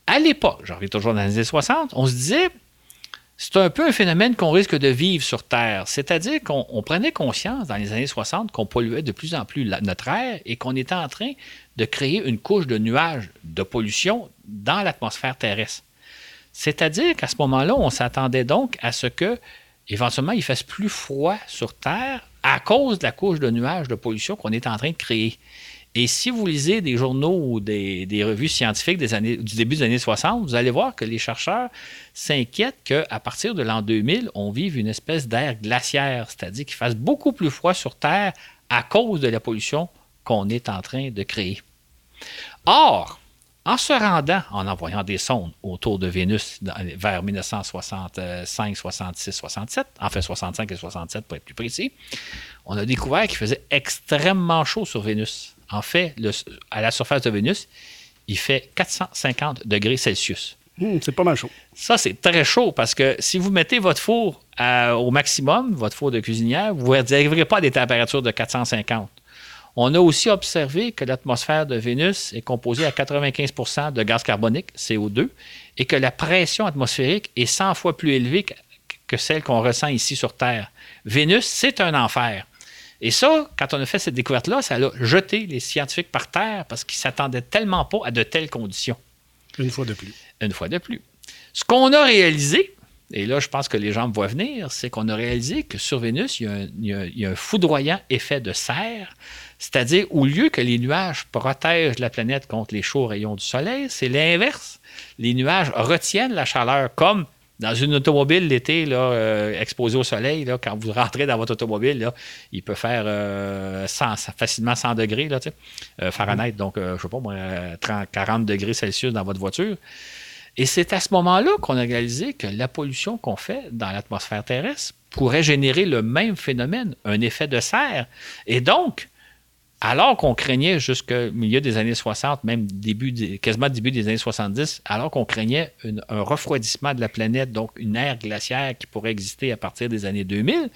À l'époque, j'en reviens toujours dans les années 60, on se disait, c'est un peu un phénomène qu'on risque de vivre sur Terre. C'est-à-dire qu'on prenait conscience dans les années 60 qu'on polluait de plus en plus notre air et qu'on était en train de créer une couche de nuages de pollution dans l'atmosphère terrestre. C'est-à-dire qu'à ce moment-là, on s'attendait donc à ce que, éventuellement, il fasse plus froid sur Terre à cause de la couche de nuages de pollution qu'on est en train de créer. Et si vous lisez des journaux ou des, revues scientifiques des années, du début des années 60, vous allez voir que les chercheurs s'inquiètent qu'à partir de l'an 2000, on vive une espèce d'air glaciaire, c'est-à-dire qu'il fasse beaucoup plus froid sur Terre à cause de la pollution qu'on est en train de créer. Or, en se rendant, en envoyant des sondes autour de Vénus vers 1965, 66, 67, en fait 65 et 67 pour être plus précis, on a découvert qu'il faisait extrêmement chaud sur Vénus. En fait, à la surface de Vénus, il fait 450 degrés Celsius. Hmm, c'est pas mal chaud. Ça, c'est très chaud parce que si vous mettez votre four au maximum, votre four de cuisinière, vous n'arriverez pas à des températures de 450. On a aussi observé que l'atmosphère de Vénus est composée à 95% de gaz carbonique, CO2, et que la pression atmosphérique est 100 fois plus élevée que celle qu'on ressent ici sur Terre. Vénus, c'est un enfer. Et ça, quand on a fait cette découverte-là, ça a jeté les scientifiques par terre parce qu'ils s'attendaient tellement pas à de telles conditions. Une fois de plus. Une fois de plus. Ce qu'on a réalisé, et là, je pense que les gens me voient venir, c'est qu'on a réalisé que sur Vénus, il y, a un, foudroyant effet de serre, c'est-à-dire au lieu que les nuages protègent la planète contre les chauds rayons du Soleil, c'est l'inverse. Les nuages retiennent la chaleur comme dans une automobile l'été, euh, exposé au soleil, là, quand vous rentrez dans votre automobile, là, il peut faire euh, facilement 100 degrés là, euh, Fahrenheit, donc je ne sais pas moi, 30, 40 degrés Celsius dans votre voiture. Et c'est à ce moment-là qu'on a réalisé que la pollution qu'on fait dans l'atmosphère terrestre pourrait générer le même phénomène, un effet de serre. Et donc, alors qu'on craignait jusqu'au milieu des années 60, même début, quasiment début des années 70, alors qu'on craignait un refroidissement de la planète, donc une ère glaciaire qui pourrait exister à partir des années 2000,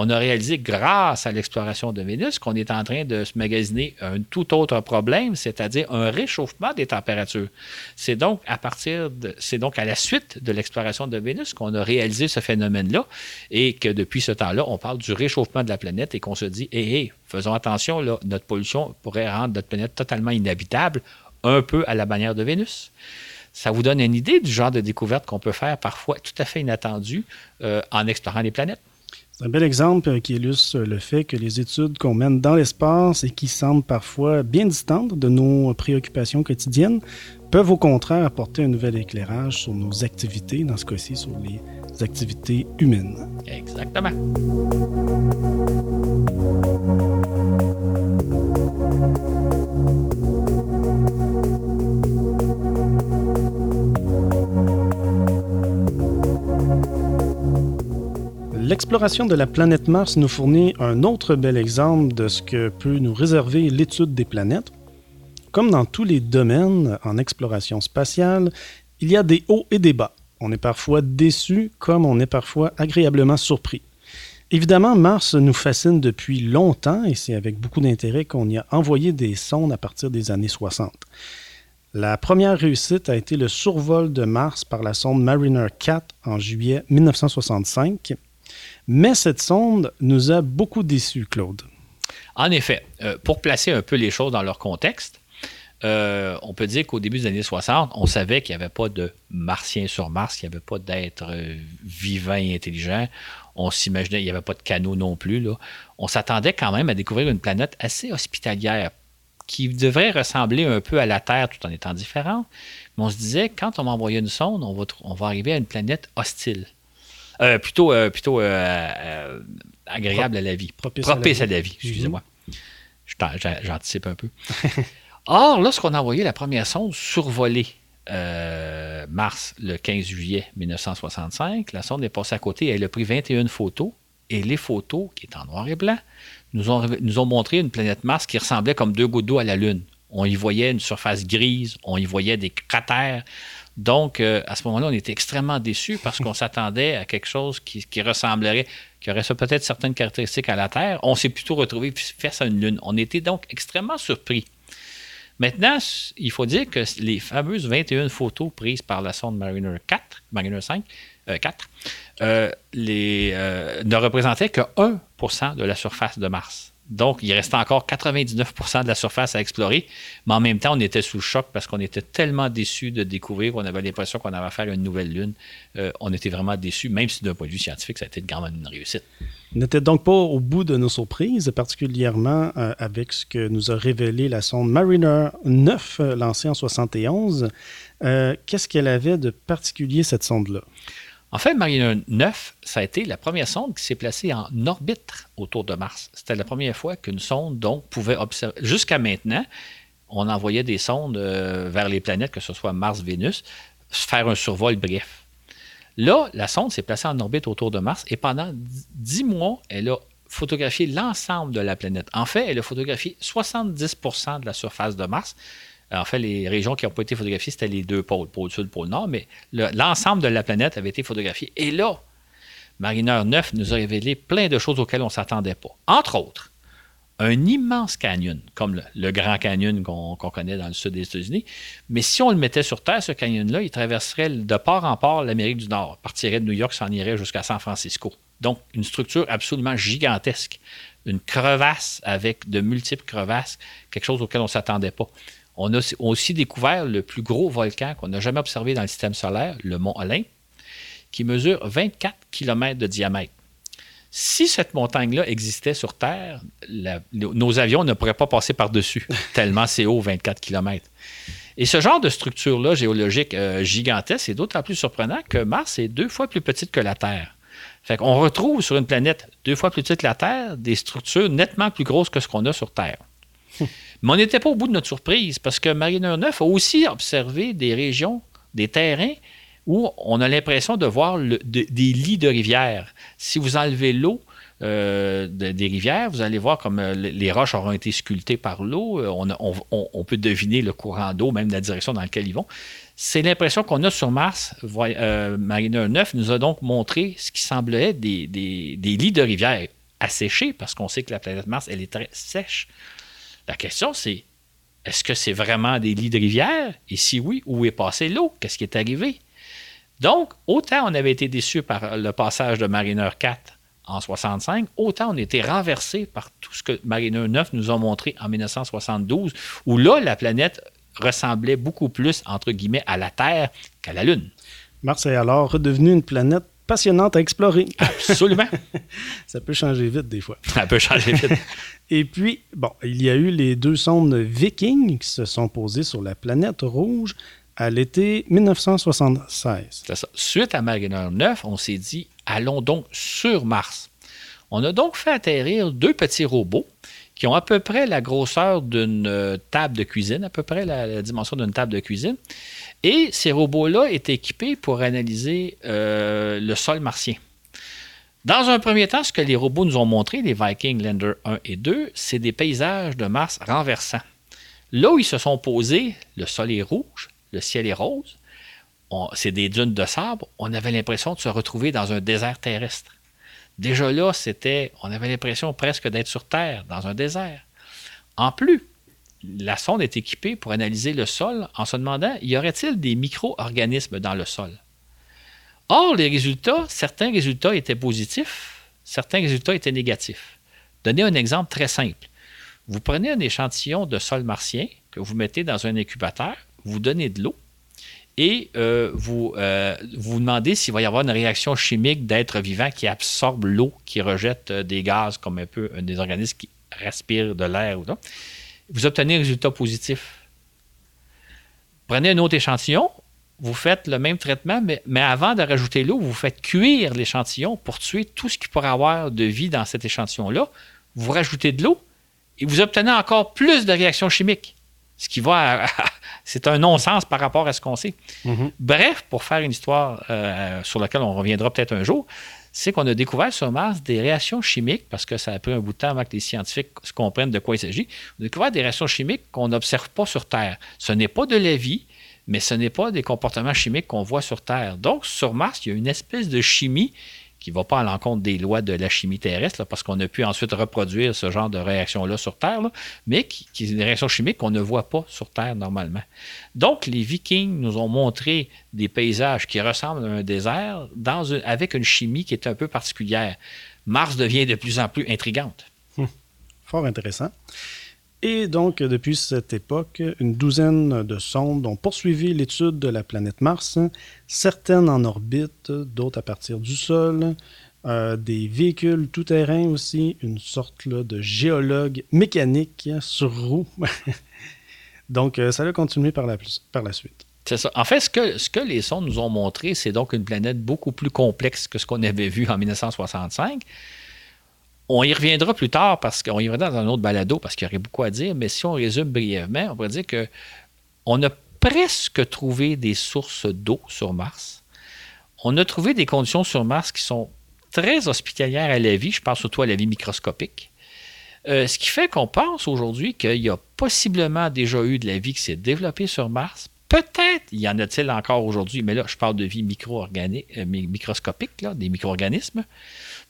on a réalisé grâce à l'exploration de Vénus qu'on est en train de se magasiner un tout autre problème, c'est-à-dire un réchauffement des températures. C'est donc à partir c'est donc à la suite de l'exploration de Vénus qu'on a réalisé ce phénomène-là et que depuis ce temps-là, on parle du réchauffement de la planète et qu'on se dit, hé, faisons attention, notre pollution pourrait rendre notre planète totalement inhabitable, un peu à la bannière de Vénus ça vous donne une idée du genre de découverte qu'on peut faire parfois tout à fait inattendu euh, en explorant les planètes. C'est un bel exemple qui illustre le fait que les études qu'on mène dans l'espace et qui semblent parfois bien distantes de nos préoccupations quotidiennes peuvent au contraire apporter un nouvel éclairage sur nos activités, dans ce cas-ci sur les activités humaines. Exactement. L'exploration de la planète Mars nous fournit un autre bel exemple de ce que peut nous réserver l'étude des planètes. Comme dans tous les domaines en exploration spatiale, il y a des hauts et des bas. On est parfois déçu comme on est parfois agréablement surpris. Évidemment, Mars nous fascine depuis longtemps et c'est avec beaucoup d'intérêt qu'on y a envoyé des sondes à partir des années 60. La première réussite a été le survol de Mars par la sonde Mariner 4 en juillet 1965 mais cette sonde nous a beaucoup déçus, Claude. En effet, euh, pour placer un peu les choses dans leur contexte, euh, on peut dire qu'au début des années 60, on savait qu'il n'y avait pas de martiens sur Mars, qu'il n'y avait pas d'êtres euh, vivants et intelligents. On s'imaginait, qu'il n'y avait pas de canaux non plus. On s'attendait quand même à découvrir une planète assez hospitalière qui devrait ressembler un peu à la Terre tout en étant différente. Mais on se disait, quand on va envoyer une sonde, on va arriver à une planète hostile. Euh, plutôt euh, plutôt euh, agréable à la vie. Propice, à, la vie. excusez-moi. Mhm. J'anticipe un peu. Or, lorsqu'on a envoyé la première sonde survoler Mars le 15 juillet 1965, la sonde est passée à côté. Elle a pris 21 photos. Et les photos, qui étaient en noir et blanc, nous ont, nous ont montré une planète Mars qui ressemblait comme deux gouttes d'eau à la Lune. On y voyait une surface grise, on y voyait des cratères, donc, euh, à ce moment-là, on était extrêmement déçus parce qu'on s'attendait à quelque chose qui, ressemblerait, qui aurait peut-être certaines caractéristiques à la Terre. On s'est plutôt retrouvé face à une Lune. On était donc extrêmement surpris. Maintenant, il faut dire que les fameuses 21 photos prises par la sonde Mariner 4, Mariner 5, 4, euh, euh, les, ne représentaient que 1% de la surface de Mars. Donc, il restait encore 99% de la surface à explorer, mais en même temps, on était sous choc parce qu'on était tellement déçus de découvrir qu'on avait l'impression qu'on avait affaire à une nouvelle Lune. Euh, on était vraiment déçus, même si d'un point de vue scientifique, ça a été quand même une réussite. On n'était donc pas au bout de nos surprises, particulièrement euh, avec ce que nous a révélé la sonde Mariner 9, euh, lancée en 71. Qu'est-ce qu'elle avait de particulier, cette sonde-là? En fait, Mariner 9, ça a été la première sonde qui s'est placée en orbite autour de Mars. C'était la première fois qu'une sonde, pouvait observer. Jusqu'à maintenant, on envoyait des sondes euh, vers les planètes, que ce soit Mars, Vénus, faire un survol bref. Là, la sonde s'est placée en orbite autour de Mars et pendant dix mois, elle a photographié l'ensemble de la planète. En fait, elle a photographié 70% de la surface de Mars, en fait, les régions qui n'ont pas été photographiées, c'était les deux pôles, pôle sud, pôle nord, mais l'ensemble de la planète avait été photographié. Et là, Mariner 9 nous a révélé plein de choses auxquelles on ne s'attendait pas. Entre autres, un immense canyon, comme le, Grand Canyon qu'on connaît dans le sud des États-Unis. Mais si on le mettait sur Terre, ce canyon-là, il traverserait de port en port l'Amérique du Nord, partirait de New York, s'en irait jusqu'à San Francisco. Donc, une structure absolument gigantesque. Une crevasse avec de multiples crevasses, quelque chose auquel on ne s'attendait pas. On a aussi découvert le plus gros volcan qu'on n'a jamais observé dans le système solaire, le mont Olympe, qui mesure 24 km de diamètre. Si cette montagne-là existait sur Terre, nos avions ne pourraient pas passer par-dessus, tellement c'est haut, 24 km. Et ce genre de structure-là géologique euh, gigantesque est d'autant plus surprenant que Mars est deux fois plus petite que la Terre. Fait qu'on retrouve sur une planète deux fois plus petite que la Terre des structures nettement plus grosses que ce qu'on a sur Terre. Mais on n'était pas au bout de notre surprise parce que Mariner 9 a aussi observé des régions, des terrains où on a l'impression de voir des lits de rivières. Si vous enlevez l'eau euh, des rivières, vous allez voir comme euh, les roches auront été sculptées par l'eau. Euh, on, peut deviner le courant d'eau, même la direction dans laquelle ils vont. C'est l'impression qu'on a sur Mars. Mariner 9 nous a donc montré ce qui semblait des, des lits de rivières asséchée, parce qu'on sait que la planète Mars, elle est très sèche. La question, c'est est-ce que c'est vraiment des lits de rivière? Et si oui, où est passée l'eau? Qu'est-ce qui est arrivé? Donc, autant on avait été déçus par le passage de Mariner 4 en 65, autant on était renversé par tout ce que Mariner 9 nous a montré en 1972, où là, la planète ressemblait beaucoup plus, entre guillemets, à la Terre qu'à la Lune. Mars est alors redevenu une planète passionnante à explorer. Absolument. Ça peut changer vite des fois. Ça peut changer vite. Et puis, bon, il y a eu les deux sondes Viking qui se sont posées sur la planète rouge à l'été 1976. Ça. Suite à Mariner 9, on s'est dit, allons donc sur Mars. On a donc fait atterrir deux petits robots qui ont à peu près la grosseur d'une euh, table de cuisine, à peu près la, dimension d'une table de cuisine. Et ces robots-là étaient équipés pour analyser euh, le sol martien. Dans un premier temps, ce que les robots nous ont montré, les Viking Lander 1 et 2, c'est des paysages de Mars renversants. Là où ils se sont posés, le sol est rouge, le ciel est rose, c'est des dunes de sable, on avait l'impression de se retrouver dans un désert terrestre. Déjà là, c'était, on avait l'impression presque d'être sur Terre, dans un désert. En plus, la sonde est équipée pour analyser le sol en se demandant y aurait-il des micro-organismes dans le sol? Or, les résultats, certains résultats étaient positifs, certains résultats étaient négatifs. Donnez un exemple très simple. Vous prenez un échantillon de sol martien que vous mettez dans un incubateur, vous donnez de l'eau et euh, vous euh, vous demandez s'il va y avoir une réaction chimique d'êtres vivants qui absorbe l'eau, qui rejette euh, des gaz comme un peu des organismes qui respirent de l'air ou non. Vous obtenez un résultat positif. Prenez un autre échantillon, vous faites le même traitement, mais, mais avant de rajouter l'eau, vous faites cuire l'échantillon pour tuer tout ce qui pourrait avoir de vie dans cet échantillon-là. Vous rajoutez de l'eau et vous obtenez encore plus de réactions chimiques. Ce qui va. c'est un non-sens par rapport à ce qu'on sait. Mm-hmm. Bref, pour faire une histoire euh, sur laquelle on reviendra peut-être un jour, c'est qu'on a découvert sur Mars des réactions chimiques, parce que ça a pris un bout de temps avant que les scientifiques comprennent de quoi il s'agit. On a découvert des réactions chimiques qu'on n'observe pas sur Terre. Ce n'est pas de la vie, mais ce n'est pas des comportements chimiques qu'on voit sur Terre. Donc, sur Mars, il y a une espèce de chimie qui ne va pas à l'encontre des lois de la chimie terrestre, parce qu'on a pu ensuite reproduire ce genre de réaction-là sur Terre, mais qui, est une réaction chimique qu'on ne voit pas sur Terre normalement. Donc, les Vikings nous ont montré des paysages qui ressemblent à un désert avec une chimie qui est un peu particulière. Mars devient de plus en plus intrigante. Hum, fort intéressant. Et donc, depuis cette époque, une douzaine de sondes ont poursuivi l'étude de la planète Mars, certaines en orbite, d'autres à partir du sol, euh, des véhicules tout-terrain aussi, une sorte de géologue mécanique sur roue. donc, euh, ça a continué par la, par la suite. C'est ça. En fait, ce que, ce que les sondes nous ont montré, c'est donc une planète beaucoup plus complexe que ce qu'on avait vu en 1965. On y reviendra plus tard parce qu'on y reviendra dans un autre balado parce qu'il y aurait beaucoup à dire, mais si on résume brièvement, on pourrait dire que on a presque trouvé des sources d'eau sur Mars. On a trouvé des conditions sur Mars qui sont très hospitalières à la vie, je pense surtout à la vie microscopique. Euh, ce qui fait qu'on pense aujourd'hui qu'il y a possiblement déjà eu de la vie qui s'est développée sur Mars. Peut-être y en a-t-il encore aujourd'hui, mais là, je parle de vie euh, microscopique, là, des micro-organismes.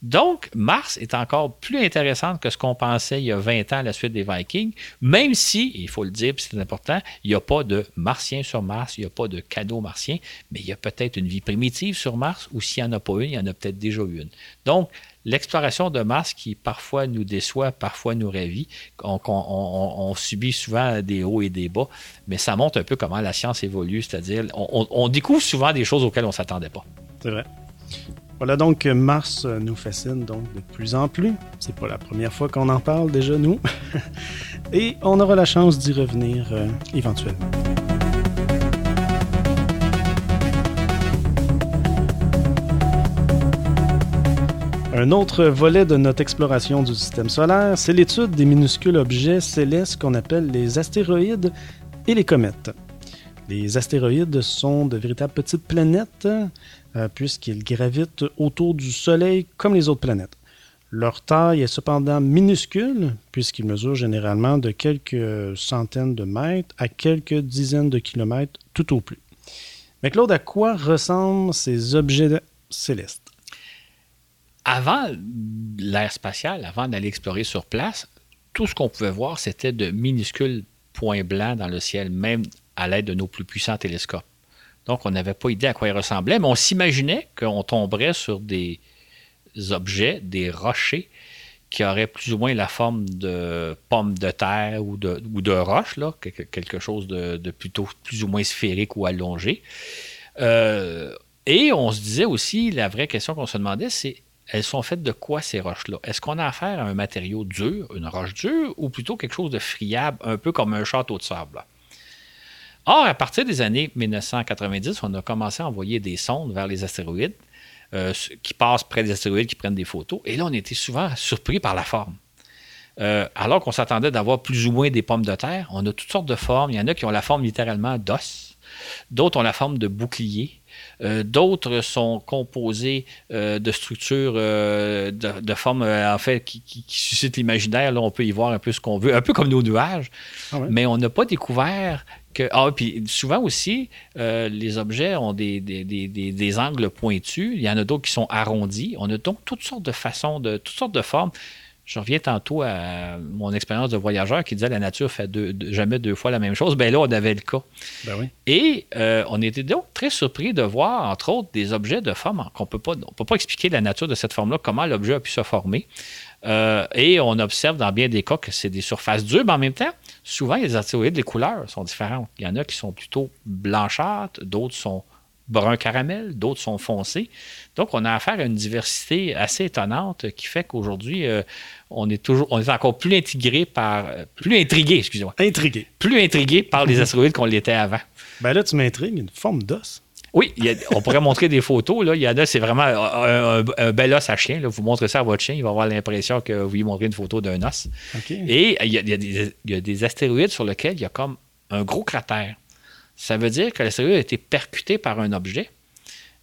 Donc, Mars est encore plus intéressante que ce qu'on pensait il y a 20 ans à la suite des Vikings, même si, il faut le dire, c'est important, il n'y a pas de martiens sur Mars, il n'y a pas de cadeaux martiens, mais il y a peut-être une vie primitive sur Mars, ou s'il n'y en a pas une, il y en a peut-être déjà une. Donc, l'exploration de Mars qui parfois nous déçoit, parfois nous ravit. On, subit souvent des hauts et des bas, mais ça montre un peu comment la science évolue, c'est-à-dire on, on, découvre souvent des choses auxquelles on ne s'attendait pas. C'est vrai. Voilà donc Mars nous fascine donc de plus en plus. C'est pas la première fois qu'on en parle déjà nous. Et on aura la chance d'y revenir euh, éventuellement. Un autre volet de notre exploration du système solaire, c'est l'étude des minuscules objets célestes qu'on appelle les astéroïdes et les comètes. Les astéroïdes sont de véritables petites planètes euh, puisqu'ils gravitent autour du Soleil comme les autres planètes. Leur taille est cependant minuscule, puisqu'ils mesurent généralement de quelques centaines de mètres à quelques dizaines de kilomètres tout au plus. Mais Claude, à quoi ressemblent ces objets célestes? avant l'ère spatiale, avant d'aller explorer sur place, tout ce qu'on pouvait voir, c'était de minuscules points blancs dans le ciel, même à l'aide de nos plus puissants télescopes. Donc, on n'avait pas idée à quoi ils ressemblaient, mais on s'imaginait qu'on tomberait sur des objets, des rochers, qui auraient plus ou moins la forme de pommes de terre ou de, ou quelque chose de, plutôt plus ou moins sphérique ou allongé. Euh, et on se disait aussi, la vraie question qu'on se demandait, c'est elles sont faites de quoi ces roches-là? Est-ce qu'on a affaire à un matériau dur, une roche dure, ou plutôt quelque chose de friable, un peu comme un château de sable? Or, à partir des années 1990, on a commencé à envoyer des sondes vers les astéroïdes euh, qui passent près des astéroïdes, qui prennent des photos. Et là, on était souvent surpris par la forme. Euh, alors qu'on s'attendait d'avoir plus ou moins des pommes de terre, on a toutes sortes de formes. Il y en a qui ont la forme littéralement d'os, d'autres ont la forme de bouclier, euh, d'autres sont composés de structures de, forme en fait qui, suscitent l'imaginaire. Là, on peut y voir un peu ce qu'on veut, un peu comme nos nuages. Ah Mais on n'a pas découvert ah, puis souvent aussi, euh, les objets ont des, des, angles pointus. Il y en a d'autres qui sont arrondis. On a donc toutes sortes de façons, de toutes sortes de formes. Je reviens tantôt à mon expérience de voyageur qui disait la nature fait jamais deux fois la même chose. Bien là, on avait le cas. Ben Et euh, on était donc très surpris de voir, entre autres, des objets de forme qu'on on peut pas expliquer la nature de cette forme-là, comment l'objet a pu se former. Euh, et on observe dans bien des cas que c'est des surfaces dures, mais en même temps, souvent, les astéroïdes, les couleurs sont différentes. Il y en a qui sont plutôt blanchâtres, d'autres sont brun caramel, d'autres sont foncés. Donc, on a affaire à une diversité assez étonnante qui fait qu'aujourd'hui, euh, on est toujours, on est encore plus intégré par, plus intrigué, excusez-moi. Intrigué. Plus intrigué par les astéroïdes qu'on l'était avant. Ben là, tu m'intrigues, une forme d'os. Oui, on pourrait montrer des photos. Là. Il y en a, c'est vraiment un, bel os à chien. Là. Vous montrez ça à votre chien, il va avoir l'impression que vous lui montrez une photo d'un os. Et il y, a, des, il y, a, des, astéroïdes sur lesquels il y a comme un gros cratère. Ça veut dire que l'astéroïde a été percuté par un objet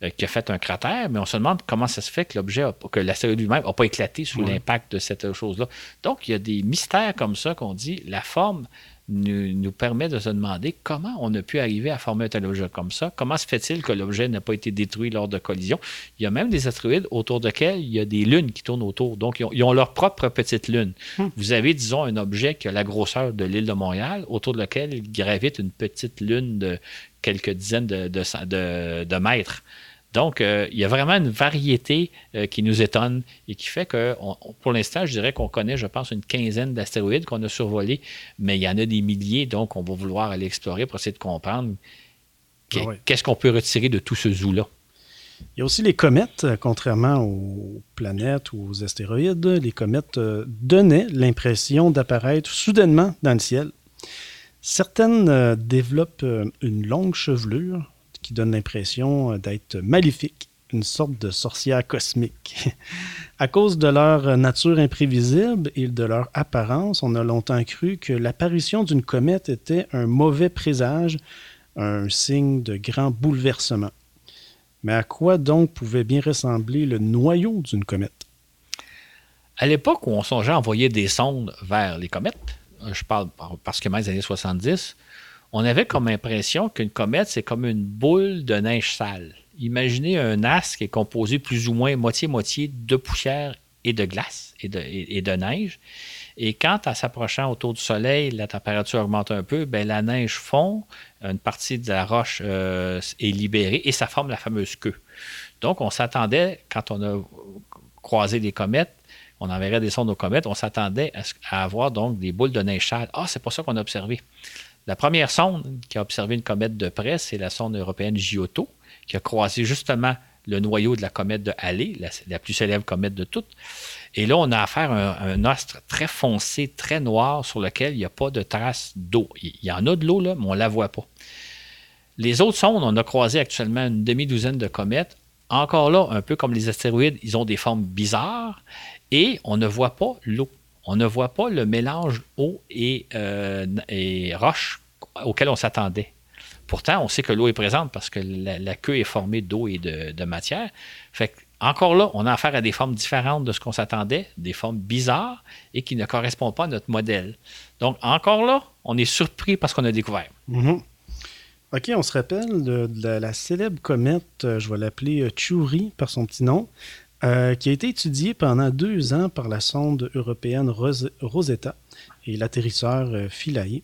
euh, qui a fait un cratère, mais on se demande comment ça se fait que l'objet, que l'astéroïde lui-même n'a pas éclaté sous l'impact de cette chose-là. Donc, il y a des mystères comme ça qu'on dit, la forme nous, permet de se demander comment on a pu arriver à former un tel objet comme ça. Comment se fait-il que l'objet n'a pas été détruit lors de collision? Il y a même des astéroïdes autour desquels il y a des lunes qui tournent autour. Donc, ils ont, leur propre petite lune. Hmm. Vous avez, disons, un objet qui a la grosseur de l'île de Montréal, autour de lequel il gravite une petite lune de quelques dizaines de, de mètres. Donc, euh, il y a vraiment une variété euh, qui nous étonne et qui fait que, pour l'instant, je dirais qu'on connaît, je pense, une quinzaine d'astéroïdes qu'on a survolés, mais il y en a des milliers, donc on va vouloir aller explorer pour essayer de comprendre ah qu'est-ce qu'on peut retirer de tout ce zoo-là. Il y a aussi les comètes, euh, contrairement aux planètes ou aux astéroïdes, les comètes donnaient l'impression d'apparaître soudainement dans le ciel. Certaines développent une longue chevelure, qui donne l'impression euh, d'être maléfiques, une sorte de sorcière cosmique. à cause de leur nature imprévisible et de leur apparence, on a longtemps cru que l'apparition d'une comète était un mauvais présage, un signe de grand bouleversement. Mais à quoi donc pouvait bien ressembler le noyau d'une comète? À l'époque où on songeait à envoyer des sondes vers les comètes, je parle parce que les années 70, on avait comme impression qu'une comète, c'est comme une boule de neige sale. Imaginez un astre qui est composé plus ou moins moitié-moitié de poussière et de glace et de, neige. Et quand, en s'approchant autour du Soleil, la température augmente un peu, ben, la neige fond, une partie de la roche euh, est libérée et ça forme la fameuse queue. Donc, on s'attendait, quand on a croisé des comètes, on enverrait des sondes aux comètes, on s'attendait à, avoir donc des boules de neige sale. Ah, c'est pas ça qu'on a observé. La première sonde qui a observé une comète de près, c'est la sonde européenne Giotto, qui a croisé justement le noyau de la comète de Halley, la, plus célèbre comète de toutes. Et là, on a affaire à un, astre très foncé, très noir, sur lequel il n'y a pas de traces d'eau. Il y en a de l'eau, là, mais on ne la voit pas. Les autres sondes, on a croisé actuellement une demi-douzaine de comètes. Encore là, un peu comme les astéroïdes, ils ont des formes bizarres et on ne voit pas l'eau on ne voit pas le mélange eau et, euh, roche auquel on s'attendait. Pourtant, on sait que l'eau est présente parce que la, queue est formée d'eau et de, matière. Fait encore là, on a affaire à des formes différentes de ce qu'on s'attendait, des formes bizarres et qui ne correspondent pas à notre modèle. Donc, encore là, on est surpris parce qu'on a découvert. Mm-hmm. OK, on se rappelle de, la, célèbre comète, euh, je vais l'appeler euh, Chury par son petit nom, euh, qui a été étudié pendant deux ans par la sonde européenne Rosetta et l'atterrisseur euh, Philae.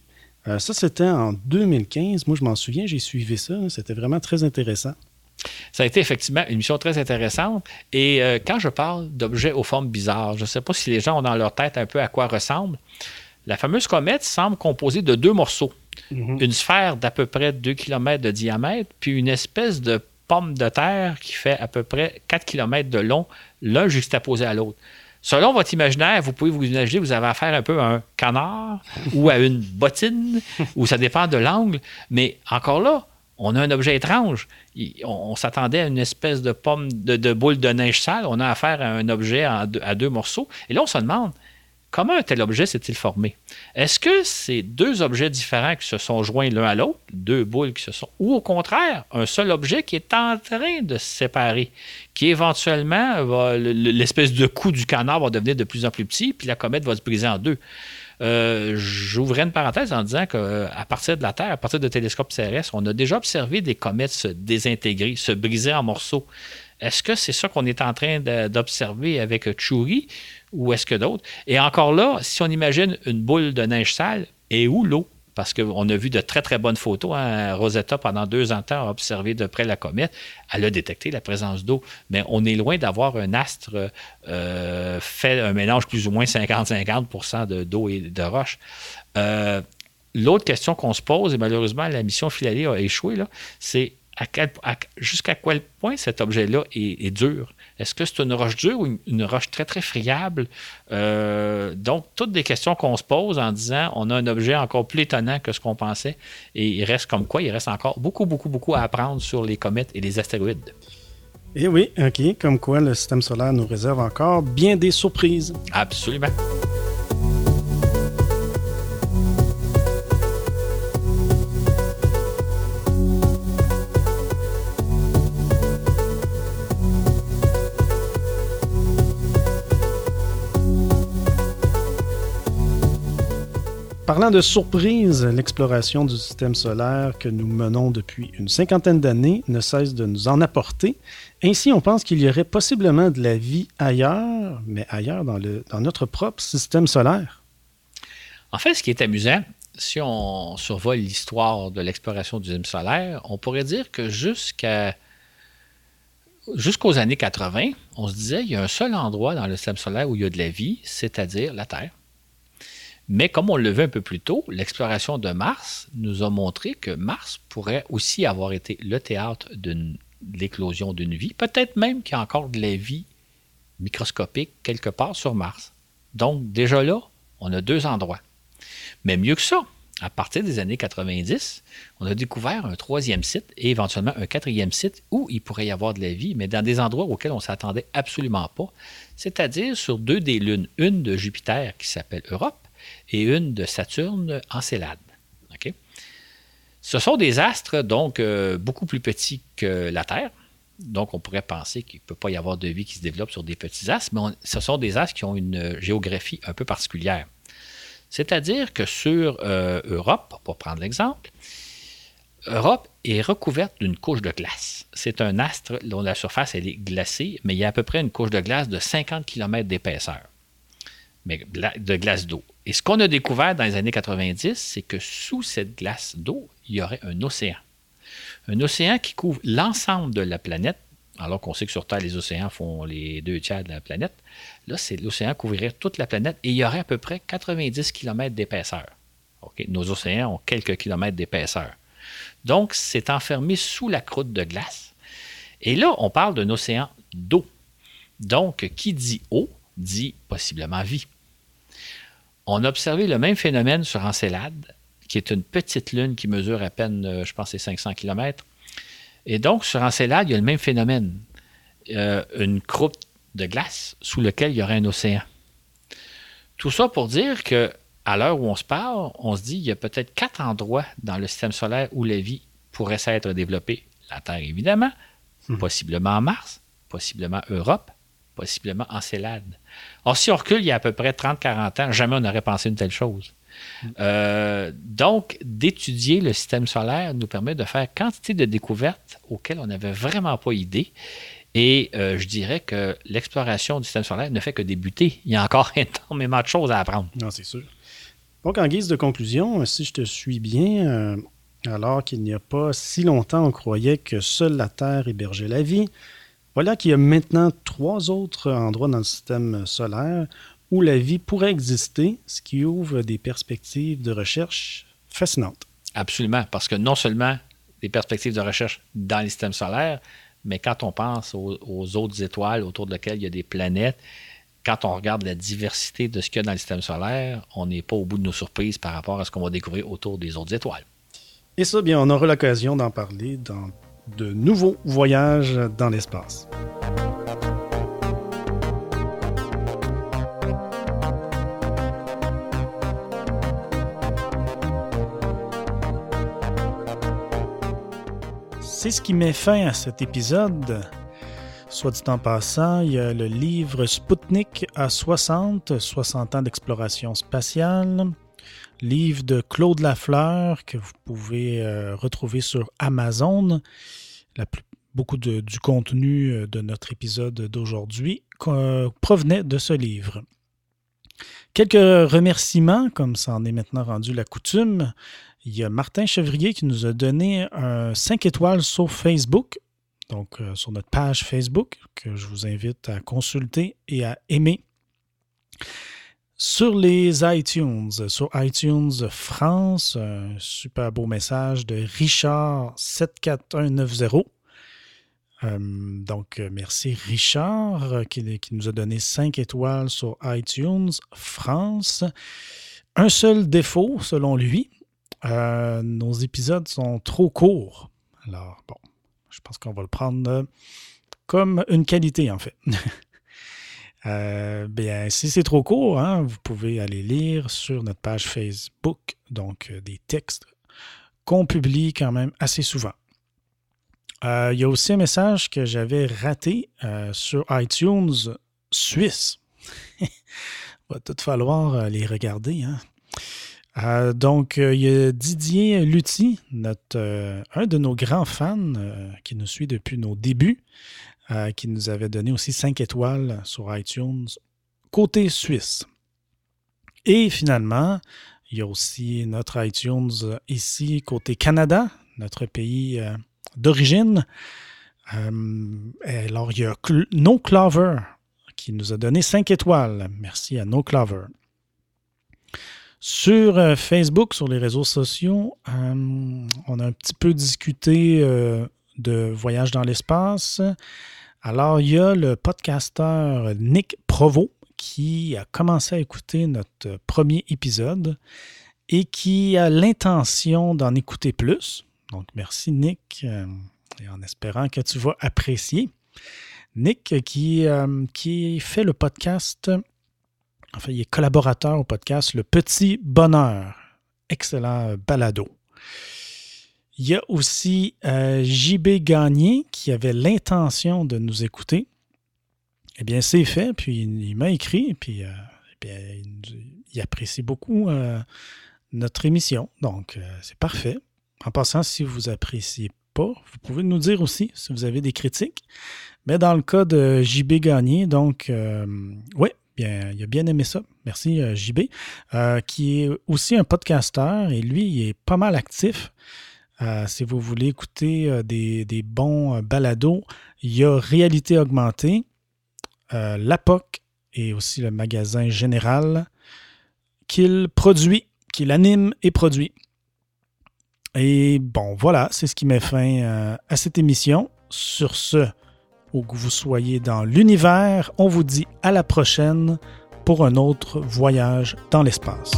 Euh, ça, c'était en 2015. Moi, je m'en souviens, j'ai suivi ça. C'était vraiment très intéressant. Ça a été effectivement une mission très intéressante. Et quand je parle d'objets aux formes bizarres, je ne sais pas si les gens ont dans leur tête un peu à quoi ressemble. La fameuse comète semble composée de deux morceaux. Mhm. Une sphère d'à peu près 2 km de diamètre, puis une espèce de pomme de terre qui fait à peu près 4 km de long, l'un juxtaposé à l'autre. Selon votre imaginaire, vous pouvez vous imaginer, vous avez affaire un peu à un canard ou à une bottine, ou ça dépend de l'angle. Mais encore là, on a un objet étrange. On, s'attendait à une espèce de pomme, de, boule de neige sale. On a affaire à un objet à deux morceaux. Et là, on se demande, Comment un tel objet s'est-il formé? Est-ce que c'est deux objets différents qui se sont joints l'un à l'autre, deux boules qui se sont, ou au contraire, un seul objet qui est en train de se séparer, qui éventuellement, l'espèce de coup du canard va devenir de plus en plus petit, puis la comète va se briser en deux? Euh, j'ouvrais une parenthèse en disant qu'à partir de la Terre, à partir de télescopes CRS, on a déjà observé des comètes se désintégrer, se briser en morceaux. Est-ce que c'est ça qu'on est en train d'observer avec Churi ou est-ce que d'autres? Et encore là, si on imagine une boule de neige sale, et où l'eau? Parce qu'on a vu de très, très bonnes photos. Hein. Rosetta, pendant deux ans de a observé de près la comète. Elle a détecté la présence d'eau. Mais on est loin d'avoir un astre euh, fait un mélange plus ou moins 50-50% d'eau et de roche. Euh, l'autre question qu'on se pose, et malheureusement, la mission Philalie a échoué, c'est jusqu'à quel point cet objet-là est, dur? Est-ce que c'est une roche dure ou une, roche très, très friable? Euh, donc, toutes des questions qu'on se pose en disant on a un objet encore plus étonnant que ce qu'on pensait. Et il reste comme quoi? Il reste encore beaucoup, beaucoup, beaucoup à apprendre sur les comètes et les astéroïdes. Et eh oui, OK. Comme quoi le système solaire nous réserve encore bien des surprises. Absolument. Parlant de surprise, l'exploration du système solaire que nous menons depuis une cinquantaine d'années ne cesse de nous en apporter. Ainsi, on pense qu'il y aurait possiblement de la vie ailleurs, mais ailleurs dans, notre propre système solaire. En fait, ce qui est amusant, si on survole l'histoire de l'exploration du système solaire, on pourrait dire que jusqu'aux années 80, on se disait il y a un seul endroit dans le système solaire où il y a de la vie, c'est-à-dire la Terre. Mais comme on le veut un peu plus tôt, l'exploration de Mars nous a montré que Mars pourrait aussi avoir été le théâtre de l'éclosion d'une vie, peut-être même qu'il y a encore de la vie microscopique quelque part sur Mars. Donc déjà là, on a deux endroits. Mais mieux que ça, à partir des années 90, on a découvert un troisième site et éventuellement un quatrième site où il pourrait y avoir de la vie, mais dans des endroits auxquels on ne s'attendait absolument pas, c'est-à-dire sur deux des lunes, une de Jupiter qui s'appelle Europe et une de Saturne Encélade. OK? Ce sont des astres donc euh, beaucoup plus petits que la Terre. Donc, on pourrait penser qu'il ne peut pas y avoir de vie qui se développe sur des petits astres, mais ce sont des astres qui ont une géographie un peu particulière. C'est-à-dire que sur euh, Europe, pour prendre l'exemple, Europe est recouverte d'une couche de glace. C'est un astre dont la surface est glacée, mais il y a à peu près une couche de glace de 50 km d'épaisseur, de glace d'eau. Et ce qu'on a découvert dans les années 90, c'est que sous cette glace d'eau, il y aurait un océan. Un océan qui couvre l'ensemble de la planète, alors qu'on sait que sur Terre, les océans font les deux tiers de la planète. Là, c'est l'océan couvrirait toute la planète et il y aurait à peu près 90 km d'épaisseur. Nos océans ont quelques kilomètres d'épaisseur. Donc, c'est enfermé sous la croûte de glace. Et là, on parle d'un océan d'eau. Donc, qui dit eau dit possiblement vie on a observé le même phénomène sur Encelade, qui est une petite lune qui mesure à peine, euh, je pense, 500 km. Et donc, sur Encelade, il y a le même phénomène. Euh, une croûte de glace sous laquelle il y aurait un océan. Tout ça pour dire que à l'heure où on se parle, on se dit qu'il y a peut-être quatre endroits dans le système solaire où la vie pourrait s'être développée. La Terre, évidemment, hmm. possiblement Mars, possiblement Europe, possiblement Encelade. Or, si on recule il y a à peu près 30-40 ans, jamais on n'aurait pensé une telle chose. Euh, donc, d'étudier le système solaire nous permet de faire quantité de découvertes auxquelles on n'avait vraiment pas idée. Et euh, je dirais que l'exploration du système solaire ne fait que débuter. Il y a encore énormément de choses à apprendre. Non, c'est sûr. Donc, en guise de conclusion, si je te suis bien, euh, alors qu'il n'y a pas si longtemps, on croyait que seule la Terre hébergeait la vie, voilà qu'il y a maintenant trois autres endroits dans le système solaire où la vie pourrait exister, ce qui ouvre des perspectives de recherche fascinantes. Absolument, parce que non seulement des perspectives de recherche dans le système solaire, mais quand on pense aux, aux autres étoiles autour de lesquelles il y a des planètes, quand on regarde la diversité de ce qu'il y a dans le système solaire, on n'est pas au bout de nos surprises par rapport à ce qu'on va découvrir autour des autres étoiles. Et ça, bien, on aura l'occasion d'en parler dans de nouveaux voyages dans l'espace. C'est ce qui met fin à cet épisode. Soit dit en passant, il y a le livre Sputnik à 60, 60 ans d'exploration spatiale. Livre de Claude Lafleur que vous pouvez euh, retrouver sur Amazon. Beaucoup du contenu euh, de notre épisode d'aujourd'hui provenait de ce livre. Quelques remerciements, comme ça en est maintenant rendu la coutume. Il y a Martin Chevrier qui nous a donné un 5 étoiles sur Facebook, donc euh, sur notre page Facebook, que je vous invite à consulter et à aimer. Sur les iTunes, sur iTunes France, un super beau message de Richard 74190. Euh, donc, merci Richard euh, qui, nous a donné 5 étoiles sur iTunes France. Un seul défaut, selon lui, euh, nos épisodes sont trop courts. Alors, bon, je pense qu'on va le prendre comme une qualité, en fait. euh, bien, si c'est trop court, hein, vous pouvez aller lire sur notre page Facebook, donc euh, des textes qu'on publie quand même assez souvent. Euh, il y a aussi un message que j'avais raté sur iTunes Suisse. Il va tout falloir les regarder. Hein? Donc, il y a Didier Lutti, notre, un de nos grands fans qui nous suit depuis nos débuts, qui nous avait donné aussi 5 étoiles sur iTunes côté suisse. Et finalement, il y a aussi notre iTunes ici côté Canada, notre pays d'origine. alors, il y a No Clover qui nous a donné 5 étoiles. Merci à No Clover. Sur euh, Facebook, sur les réseaux sociaux, euh, on a un petit peu discuté euh, de voyage dans l'espace. Alors, il y a le podcasteur Nick Provo qui a commencé à écouter notre premier épisode et qui a l'intention d'en écouter plus. Donc, merci Nick, et en espérant que tu vas apprécier. Nick qui, qui fait le podcast Enfin, il est collaborateur au podcast Le Petit Bonheur. Excellent balado. Il y a aussi euh, JB Gagné qui avait l'intention de nous écouter. Eh bien, c'est fait, puis il, m'a écrit, puis euh, eh bien, il, apprécie beaucoup euh, notre émission. Donc, c'est parfait. En passant, si vous appréciez pas, vous pouvez nous dire aussi si vous avez des critiques. Mais dans le cas de JB Gagné, donc, oui, Bien, il a bien aimé ça. Merci, JB, qui est aussi un podcasteur et lui, il est pas mal actif. Euh, si vous voulez écouter euh, des, des, bons balados, il y a Réalité Augmentée, l'APOC et aussi le magasin Général qu'il produit, qu'il anime et produit. Et bon, voilà, c'est ce qui met fin à cette émission. Sur ce, où que vous soyez dans l'univers, on vous dit à la prochaine pour un autre voyage dans l'espace.